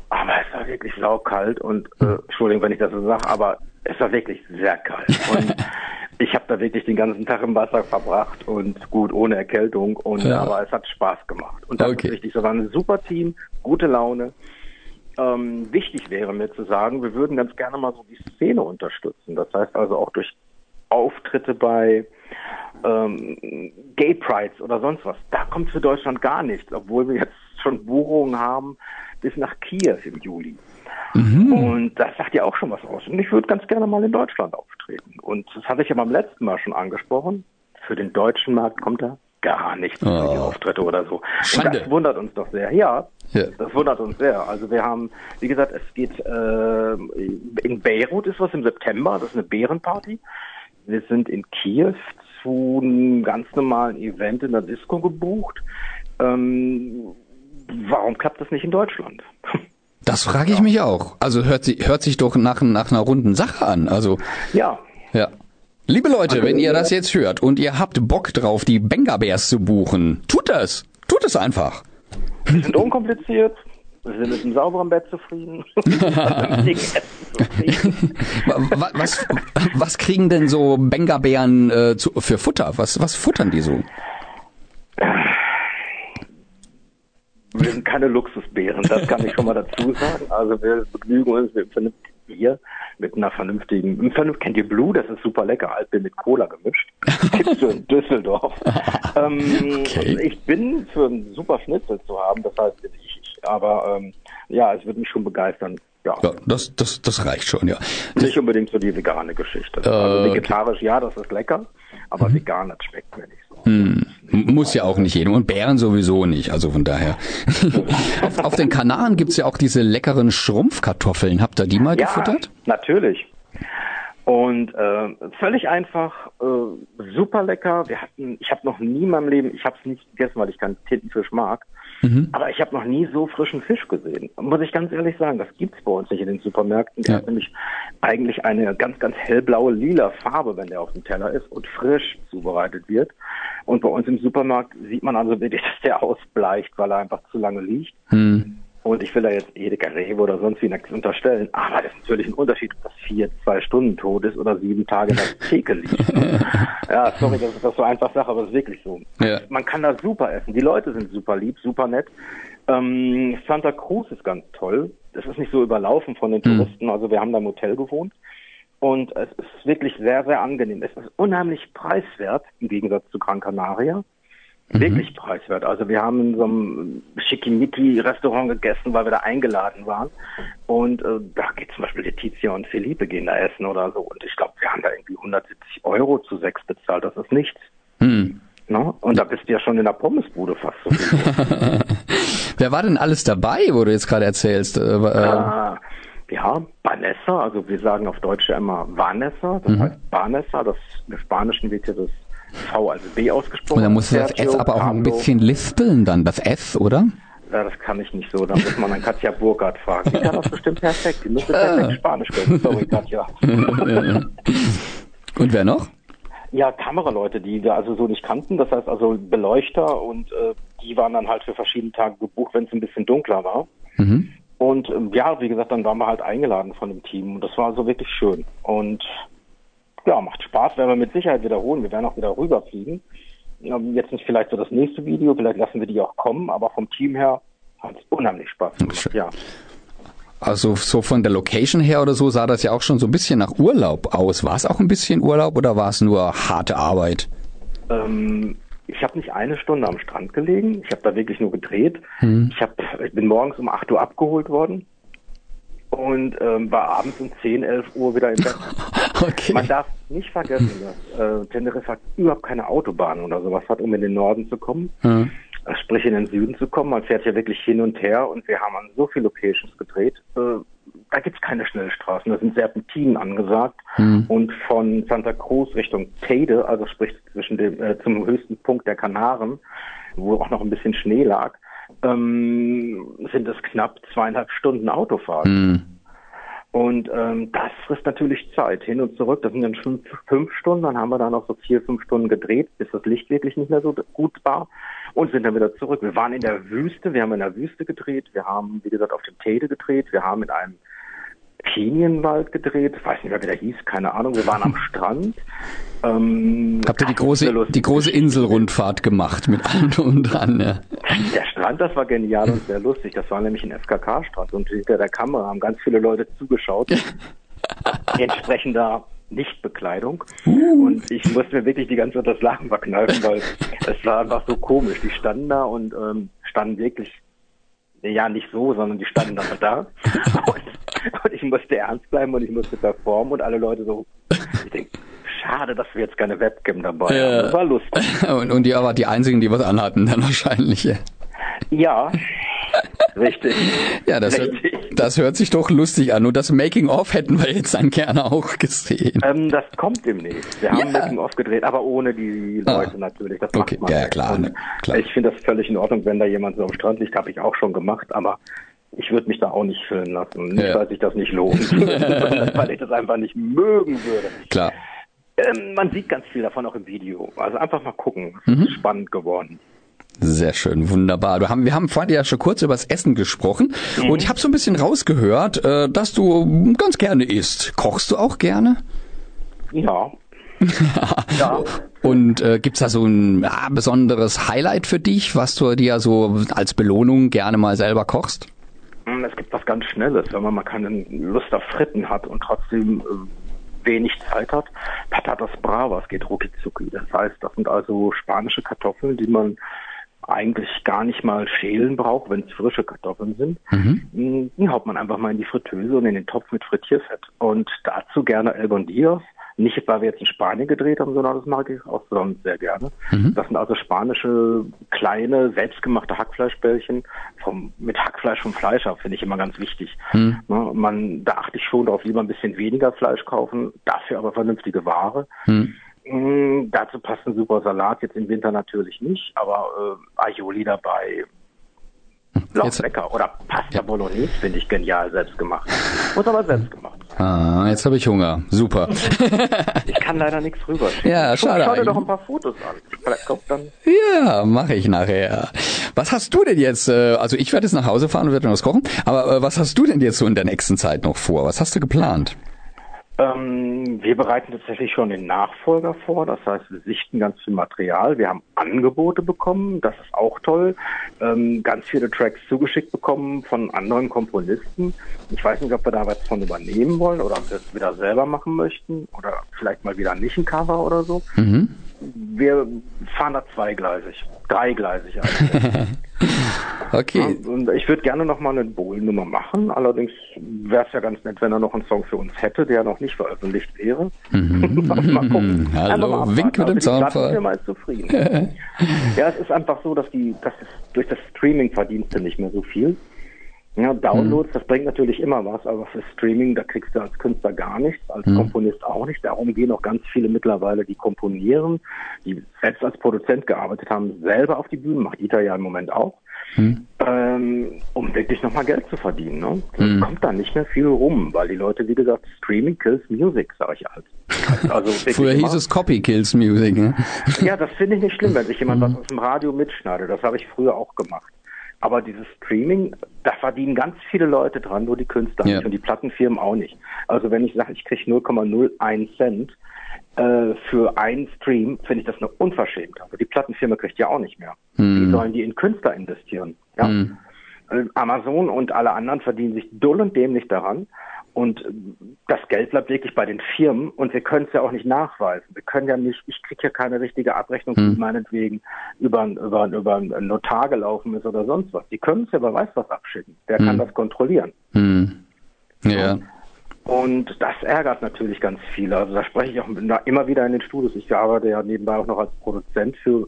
Speaker 7: Aber es war wirklich saukalt und, äh, Entschuldigung, wenn ich das so sage, aber es war wirklich sehr kalt. Und ich habe da wirklich den ganzen Tag im Wasser verbracht und gut ohne Erkältung und ja. aber es hat Spaß gemacht und das okay. ist richtig. Es war ein super Team, gute Laune. Ähm, wichtig wäre mir zu sagen, wir würden ganz gerne mal so die Szene unterstützen. Das heißt also auch durch Auftritte bei ähm, Gay Prides oder sonst was. Da kommt für Deutschland gar nichts, obwohl wir jetzt schon Buchungen haben bis nach Kiew im Juli. Mhm. Und das sagt ja auch schon was aus. Und ich würde ganz gerne mal in Deutschland auftreten. Und das hatte ich ja beim letzten Mal schon angesprochen. Für den deutschen Markt kommt da gar nichts oh. für die Auftritte oder so. Schande. Und das wundert uns doch sehr. Ja, ja, das wundert uns sehr. Also wir haben, wie gesagt, es geht äh, in Beirut ist was im September, das ist eine Bärenparty. Wir sind in Kiew zu einem ganz normalen Event in der Disco gebucht. Ähm, warum klappt das nicht in Deutschland?
Speaker 1: Das frage ich mich auch. Also hört, sie, hört sich doch nach, nach einer runden Sache an. Also
Speaker 7: ja.
Speaker 1: Ja. Liebe Leute, wenn ihr das jetzt hört und ihr habt Bock drauf, die Benga Bears zu buchen, tut das. Tut es einfach.
Speaker 7: Wir sind unkompliziert. Wir sind mit einem sauberen Bett zufrieden.
Speaker 1: was, was kriegen denn so Benga-Bären äh, für Futter? Was, was futtern die so?
Speaker 7: Wir sind keine Luxusbären, das kann ich schon mal dazu sagen. Also wir begnügen uns mit einem Bier, mit einer vernünftigen, vernünftig, kennt ihr Blue? Das ist super lecker, Altbier mit Cola gemischt. Gibt's du in Düsseldorf. ähm, okay. Ich bin für einen super Schnitzel zu haben, das heißt ich, aber ähm, ja, es wird mich schon begeistern. Ja.
Speaker 1: ja, das, das, das reicht schon, ja.
Speaker 7: Nicht unbedingt so die vegane Geschichte. Äh, also vegetarisch, ja, das ist lecker, aber mhm. vegan, das schmeckt mir nicht so.
Speaker 1: Hm. Muss ja auch nicht jedem. Und Bären sowieso nicht. Also von daher. auf, auf, den Kanaren gibt's ja auch diese leckeren Schrumpfkartoffeln. Habt ihr die mal ja, gefuttert?
Speaker 7: Natürlich. Und äh, völlig einfach, äh, super lecker. Wir hatten, ich habe noch nie in meinem Leben, ich habe es nicht gegessen, weil ich keinen Tintenfisch mag. Mhm. Aber ich habe noch nie so frischen Fisch gesehen. Muss ich ganz ehrlich sagen, das gibt's bei uns nicht in den Supermärkten. Der ja. hat nämlich eigentlich eine ganz, ganz hellblaue, lila Farbe, wenn der auf dem Teller ist und frisch zubereitet wird. Und bei uns im Supermarkt sieht man also wirklich, dass der ausbleicht, weil er einfach zu lange liegt. Mhm. Und ich will da jetzt Edeka Rewe oder sonst wie nichts unterstellen, aber das ist natürlich ein Unterschied, ob das vier, zwei Stunden tot ist oder sieben Tage in der Theke liegt. ja, sorry, dass ich das so einfach sage, aber es ist wirklich so. Ja. Man kann da super essen. Die Leute sind super lieb, super nett. Ähm, Santa Cruz ist ganz toll. Das ist nicht so überlaufen von den mhm. Touristen. Also wir haben da im Hotel gewohnt. Und es ist wirklich sehr, sehr angenehm. Es ist unheimlich preiswert im Gegensatz zu Gran Canaria. Mhm. Wirklich preiswert. Also wir haben in so einem Schickimicki-Restaurant gegessen, weil wir da eingeladen waren. Und äh, da geht zum Beispiel Letizia und Felipe gehen da essen oder so. Und ich glaube, wir haben da irgendwie 170 Euro zu sechs bezahlt. Das ist nichts. Mhm. No? Und da bist du ja schon in der Pommesbude fast so.
Speaker 1: Wer war denn alles dabei, wo du jetzt gerade erzählst? Äh,
Speaker 7: äh, ja, Vanessa, also wir sagen auf Deutsch ja immer Vanessa, das mhm. heißt Vanessa, das im Spanischen wird ja das V also B ausgesprochen.
Speaker 1: Und dann muss das S aber auch noch ein bisschen lispeln dann, das S, oder?
Speaker 7: Ja, das kann ich nicht so. Da muss man an Katja Burkhardt fragen. Die kann das bestimmt perfekt. Die müsste perfekt Spanisch können. Sorry, Katja.
Speaker 1: und wer noch?
Speaker 7: Ja, Kameraleute, die wir also so nicht kannten. Das heißt also Beleuchter und äh, die waren dann halt für verschiedene Tage gebucht, wenn es ein bisschen dunkler war. Mhm. Und ähm, ja, wie gesagt, dann waren wir halt eingeladen von dem Team und das war so wirklich schön. Und ja, macht Spaß, werden wir mit Sicherheit wiederholen. Wir werden auch wieder rüberfliegen. Jetzt nicht vielleicht so das nächste Video, vielleicht lassen wir die auch kommen, aber vom Team her hat unheimlich Spaß gemacht, ja.
Speaker 1: Also so von der Location her oder so sah das ja auch schon so ein bisschen nach Urlaub aus. War es auch ein bisschen Urlaub oder war es nur harte Arbeit?
Speaker 7: Ähm, ich habe nicht eine Stunde am Strand gelegen. Ich habe da wirklich nur gedreht. Hm. Ich, hab, ich bin morgens um 8 Uhr abgeholt worden und ähm, war abends um 10, 11 Uhr wieder im Bett. okay. Man darf nicht vergessen, dass äh, Tenerife hat überhaupt keine Autobahn oder sowas hat, um in den Norden zu kommen. Hm. Sprich in den Süden zu kommen. Man fährt ja wirklich hin und her und wir haben an so viele Locations gedreht. Äh, da gibt's keine Schnellstraßen, da sind Serpentinen angesagt. Hm. Und von Santa Cruz Richtung Teide, also sprich zwischen dem äh, zum höchsten Punkt der Kanaren, wo auch noch ein bisschen Schnee lag, ähm, sind es knapp zweieinhalb Stunden Autofahrt. Mhm. Und ähm, das frisst natürlich Zeit hin und zurück. Das sind dann fünf, fünf Stunden. Dann haben wir da noch so vier, fünf Stunden gedreht, bis das Licht wirklich nicht mehr so gut war und sind dann wieder zurück. Wir waren in der Wüste. Wir haben in der Wüste gedreht. Wir haben, wie gesagt, auf dem Tede gedreht. Wir haben in einem Kenienwald gedreht, weiß nicht wie der hieß, keine Ahnung. Wir waren am Strand.
Speaker 1: Ähm, Habt ihr die große, die große Inselrundfahrt gemacht mit allem drum dran?
Speaker 7: Der Strand, das war genial und sehr lustig. Das war nämlich ein FKK-Strand und hinter der Kamera haben ganz viele Leute zugeschaut. entsprechender Nichtbekleidung. Uh. Und ich musste mir wirklich die ganze Zeit das Lachen verkneifen, weil es war einfach so komisch. Die standen da und ähm, standen wirklich, ja nicht so, sondern die standen dann da. Und und ich musste ernst bleiben und ich musste performen und alle Leute so, ich denke, schade, dass wir jetzt keine Webcam dabei ja. haben. Das war lustig.
Speaker 1: Und, und die aber die einzigen, die was anhatten, dann wahrscheinlich.
Speaker 7: Ja, richtig.
Speaker 1: Ja, das, richtig. Hört, das hört sich doch lustig an. Und das Making-of hätten wir jetzt dann gerne auch gesehen.
Speaker 7: Ähm, das kommt demnächst. Wir haben ja. Making-of gedreht, aber ohne die ah. Leute ah. natürlich. Das
Speaker 1: okay, ja, klar, ne, klar.
Speaker 7: Ich finde das völlig in Ordnung, wenn da jemand so am Strand liegt, habe ich auch schon gemacht, aber ich würde mich da auch nicht filmen lassen. Nicht, ja. weil sich das nicht lohnt, weil ich das einfach nicht mögen würde.
Speaker 1: Klar.
Speaker 7: Ähm, man sieht ganz viel davon auch im Video. Also einfach mal gucken. Mhm. Ist spannend geworden.
Speaker 1: Sehr schön, wunderbar. Wir haben, wir haben vorhin ja schon kurz über das Essen gesprochen mhm. und ich habe so ein bisschen rausgehört, äh, dass du ganz gerne isst. Kochst du auch gerne?
Speaker 7: Ja.
Speaker 1: ja. Und äh, gibt's da so ein ja, besonderes Highlight für dich, was du dir so als Belohnung gerne mal selber kochst?
Speaker 7: Hm, es gibt was ganz Schnelles, wenn man mal keine Lust auf Fritten hat und trotzdem äh, wenig Zeit hat. Patatas Bravas geht rucki zucki. Das heißt, das sind also spanische Kartoffeln, die man eigentlich gar nicht mal schälen braucht, wenn es frische Kartoffeln sind. Mhm. Hm, die haut man einfach mal in die Fritteuse und in den Topf mit Frittierfett. Und dazu gerne El Bondios, nicht, weil wir jetzt in Spanien gedreht haben, sondern das mag ich auch sonst sehr gerne. Mhm. Das sind also spanische, kleine, selbstgemachte Hackfleischbällchen vom, mit Hackfleisch vom Fleischer, finde ich immer ganz wichtig. Mhm. Ne, man, da achte ich schon darauf, lieber ein bisschen weniger Fleisch kaufen, dafür aber vernünftige Ware. Mm, dazu passt ein super Salat, jetzt im Winter natürlich nicht, aber äh, Aioli dabei, Jetzt, lecker. Oder Pasta Bolognese finde ich genial selbst gemacht. Muss aber selbst gemacht
Speaker 1: Ah, jetzt habe ich Hunger. Super.
Speaker 7: ich kann leider nichts rüber.
Speaker 1: Ja, schade.
Speaker 7: Schau dir doch ein paar Fotos an. Vielleicht kommt dann.
Speaker 1: Ja, mache ich nachher. Was hast du denn jetzt? Äh, also ich werde jetzt nach Hause fahren und werde noch was kochen. Aber äh, was hast du denn jetzt so in der nächsten Zeit noch vor? Was hast du geplant?
Speaker 7: Ähm, wir bereiten tatsächlich schon den Nachfolger vor. Das heißt, wir sichten ganz viel Material. Wir haben Angebote bekommen. Das ist auch toll. Ähm, ganz viele Tracks zugeschickt bekommen von anderen Komponisten. Ich weiß nicht, ob wir da was von übernehmen wollen oder ob wir es wieder selber machen möchten oder vielleicht mal wieder nicht ein Cover oder so. Mhm. Wir fahren da zweigleisig, dreigleisig eigentlich.
Speaker 1: okay.
Speaker 7: Ja, und ich würde gerne noch mal eine Bohlen-Nummer machen. Allerdings wäre es ja ganz nett, wenn er noch einen Song für uns hätte, der noch nicht veröffentlicht wäre.
Speaker 1: Mhm. mal gucken. Hallo, mal Wink mit dem also Zaunfall. Ich bin
Speaker 7: mal zufrieden. ja, es ist einfach so, dass die, dass es durch das Streaming verdienst du nicht mehr so viel. Ja, Downloads, mhm. das bringt natürlich immer was, aber für Streaming, da kriegst du als Künstler gar nichts, als mhm. Komponist auch nicht. Darum gehen auch ganz viele mittlerweile, die komponieren, die selbst als Produzent gearbeitet haben, selber auf die Bühne, macht Dieter ja im Moment auch, mhm. ähm, um wirklich nochmal Geld zu verdienen. Ne? Das mhm. kommt da nicht mehr viel rum, weil die Leute, wie gesagt, Streaming kills Music, sage ich halt.
Speaker 1: Also Früher hieß es Copy kills Music. Ne?
Speaker 7: Ja, das finde ich nicht schlimm, wenn sich jemand was mhm. aus dem Radio mitschneidet. Das habe ich früher auch gemacht. Aber dieses Streaming, da verdienen ganz viele Leute dran, nur die Künstler ja. nicht und die Plattenfirmen auch nicht. Also wenn ich sage, ich kriege 0,01 Cent äh, für einen Stream, finde ich das eine Unverschämtheit. Aber die Plattenfirma kriegt ja auch nicht mehr. Hm. Wie sollen die in Künstler investieren? Ja. Hm. Amazon und alle anderen verdienen sich dull und dämlich daran. Und das Geld bleibt wirklich bei den Firmen und wir können es ja auch nicht nachweisen. Wir können ja nicht, ich kriege ja keine richtige Abrechnung, die
Speaker 1: Hm.
Speaker 7: meinetwegen über, über, über einen Notar gelaufen ist oder sonst was. Die können es ja, wer weiß was abschicken. Kann
Speaker 1: Hm.
Speaker 7: das kontrollieren?
Speaker 1: Hm. Ja.
Speaker 7: Und das ärgert natürlich ganz viele. Also da spreche ich auch immer wieder in den Studios. Ich arbeite ja nebenbei auch noch als Produzent für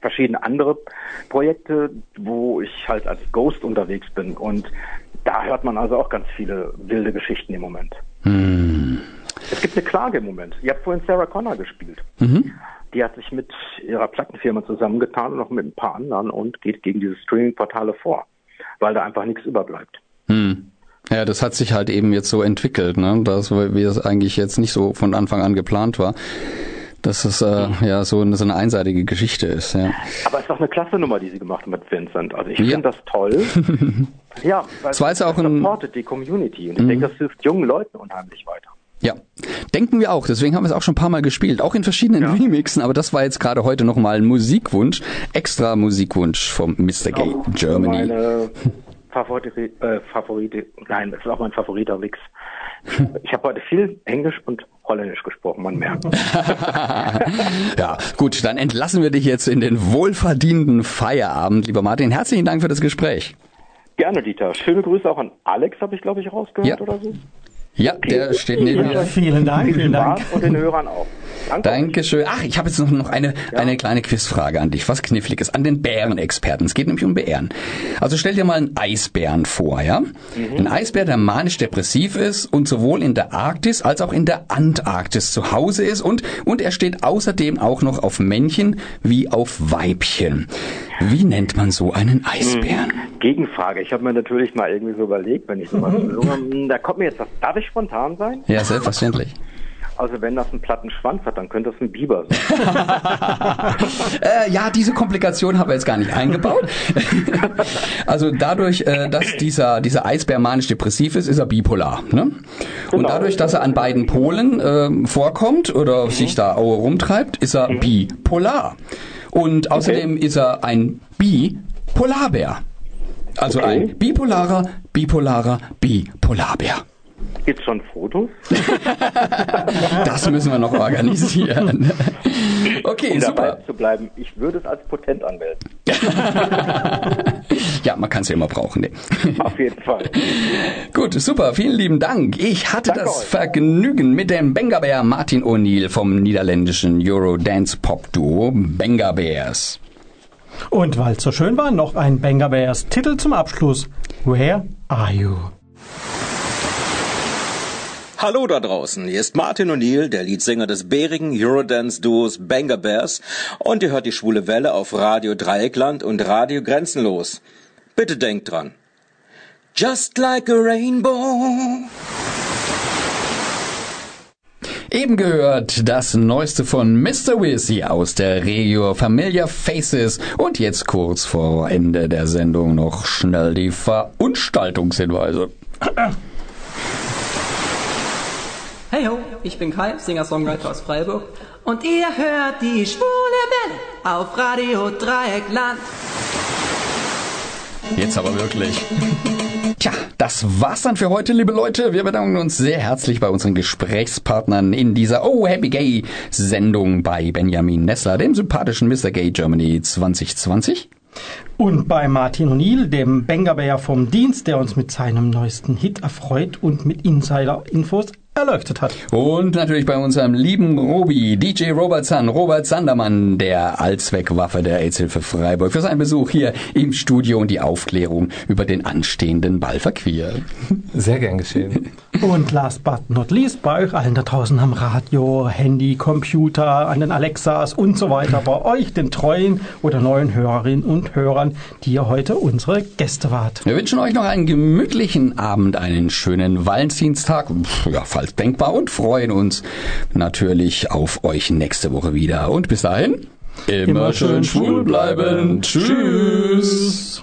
Speaker 7: verschiedene andere Projekte, wo ich halt als Ghost unterwegs bin. Und da hört man also auch ganz viele wilde Geschichten im Moment.
Speaker 1: Hm.
Speaker 7: Es gibt eine Klage im Moment. Ihr habt vorhin Sarah Connor gespielt.
Speaker 1: Mhm.
Speaker 7: Die hat sich mit ihrer Plattenfirma zusammengetan und noch mit ein paar anderen und geht gegen diese Streaming-Portale vor, weil da einfach nichts überbleibt.
Speaker 1: Hm. Ja, das hat sich halt eben jetzt so entwickelt, ne? Das, wie es eigentlich jetzt nicht so von Anfang an geplant war. Dass es äh, ja so eine, so eine einseitige Geschichte ist, ja.
Speaker 7: Aber es ist doch eine klasse Nummer, die sie gemacht haben mit Vincent. Also ich
Speaker 1: Ja.
Speaker 7: finde das toll. ja, weil
Speaker 1: Es jetzt auch
Speaker 7: supportet die Community und ich
Speaker 1: Mhm.
Speaker 7: denke, das hilft jungen Leuten unheimlich weiter.
Speaker 1: Ja, denken wir auch. Deswegen haben wir es auch schon ein paar Mal gespielt, auch in verschiedenen Remixen. Aber das war jetzt gerade heute nochmal ein Musikwunsch, extra Musikwunsch vom Mr. Gay
Speaker 7: Auch
Speaker 1: Germany.
Speaker 7: Meine Favorite, äh, Favorite, nein, das ist auch mein favoriter Mix. Ich habe heute viel Englisch und Holländisch gesprochen, man merkt.
Speaker 1: ja, gut, dann entlassen wir dich jetzt in den wohlverdienten Feierabend, lieber Martin. Herzlichen Dank für das Gespräch.
Speaker 7: Gerne, Dieter. Schöne Grüße auch an Alex, habe ich glaube ich rausgehört
Speaker 1: Ja.
Speaker 7: oder so.
Speaker 1: Ja, der steht neben mir.
Speaker 2: Vielen Dank,
Speaker 7: Viel
Speaker 2: vielen Dank.
Speaker 7: Und den Hörern auch. Danke.
Speaker 1: Dankeschön. Ach, ich habe jetzt noch, noch eine, eine kleine Quizfrage an dich, was Kniffliges, an den Bärenexperten. Es geht nämlich um Bären. Also stell dir mal einen Eisbären vor, ja? Ein Eisbär, der manisch-depressiv ist und sowohl in der Arktis als auch in der Antarktis zu Hause ist und, und er steht außerdem auch noch auf Männchen wie auf Weibchen. Wie nennt man so einen Eisbären?
Speaker 7: Gegenfrage. Ich habe mir natürlich mal irgendwie so überlegt, wenn ich sowas höre, da kommt mir jetzt was. Darf ich spontan sein?
Speaker 1: Ja, selbstverständlich.
Speaker 7: Also wenn das einen platten Schwanz hat, dann könnte das ein Biber sein.
Speaker 1: Äh, ja, diese Komplikation haben wir jetzt gar nicht eingebaut. also dadurch, äh, dass dieser, dieser Eisbär manisch-depressiv ist, ist er bipolar. Ne? Und
Speaker 7: Genau.
Speaker 1: dadurch, dass er an beiden Polen äh, vorkommt oder sich da Aue rumtreibt, ist er bipolar. Und außerdem ist er ein Bipolarbär. Also
Speaker 7: Okay.
Speaker 1: ein bipolarer, bipolarer, Bipolarbär.
Speaker 7: Gibt's schon Fotos?
Speaker 1: Das müssen wir noch organisieren. Okay,
Speaker 7: Um dabei
Speaker 1: super.
Speaker 7: zu bleiben, ich würde es als potent anmelden.
Speaker 1: Ja, man kann es ja immer brauchen. Ne?
Speaker 7: Auf jeden Fall.
Speaker 1: Gut, super, vielen lieben Dank. Ich hatte
Speaker 7: Danke
Speaker 1: das
Speaker 7: euch.
Speaker 1: Vergnügen mit dem Bengabär Martin O'Neill vom niederländischen Euro-Dance-Pop-Duo Benga Bears.
Speaker 2: Und weil es so schön war, noch ein Banger Bears Titel zum Abschluss. Where are you?
Speaker 8: Hallo da draußen, hier ist Martin O'Neill, der Leadsänger des bärigen Eurodance-Duos Banger Bears und ihr hört die schwule Welle auf Radio Dreieckland und Radio Grenzenlos. Bitte denkt dran. Just like a rainbow.
Speaker 1: Eben gehört das Neueste von Mr. Wizzy aus der Regio Familia Faces und jetzt kurz vor Ende der Sendung noch schnell die Verunstaltungshinweise.
Speaker 9: Hey ho, ich bin Kai, Singer-Songwriter aus Freiburg und ihr hört die schwule Welle auf Radio Dreieckland.
Speaker 1: Jetzt aber wirklich. Tja, das war's dann für heute, liebe Leute. Wir bedanken uns sehr herzlich bei unseren Gesprächspartnern in dieser Oh Happy Gay Sendung bei Benjamin Nessler, dem sympathischen Mr. Gay Germany 2020.
Speaker 2: Und bei Martin O'Neill, dem Bengerbär vom Dienst, der uns mit seinem neuesten Hit erfreut und mit Insider-Infos erleuchtet hat.
Speaker 1: Und natürlich bei unserem lieben Robi, DJ Robert San, Robert Sandermann, der Allzweckwaffe der AIDS-Hilfe Freiburg, für seinen Besuch hier im Studio und die Aufklärung über den anstehenden Ballverquer.
Speaker 3: Sehr gern geschehen.
Speaker 2: Und last but not least, bei euch allen da draußen am Radio, Handy, Computer, an den Alexas und so weiter, bei euch, den treuen oder neuen Hörerinnen und Hörern, die ihr heute unsere Gäste wart.
Speaker 1: Wir wünschen euch noch einen gemütlichen Abend, einen schönen Valentinstag, ja, falls denkbar, und freuen uns natürlich auf euch nächste Woche wieder. Und bis dahin, immer,
Speaker 2: Immer
Speaker 1: schön
Speaker 2: schön schwul
Speaker 1: bleiben.
Speaker 2: bleiben.
Speaker 1: Tschüss.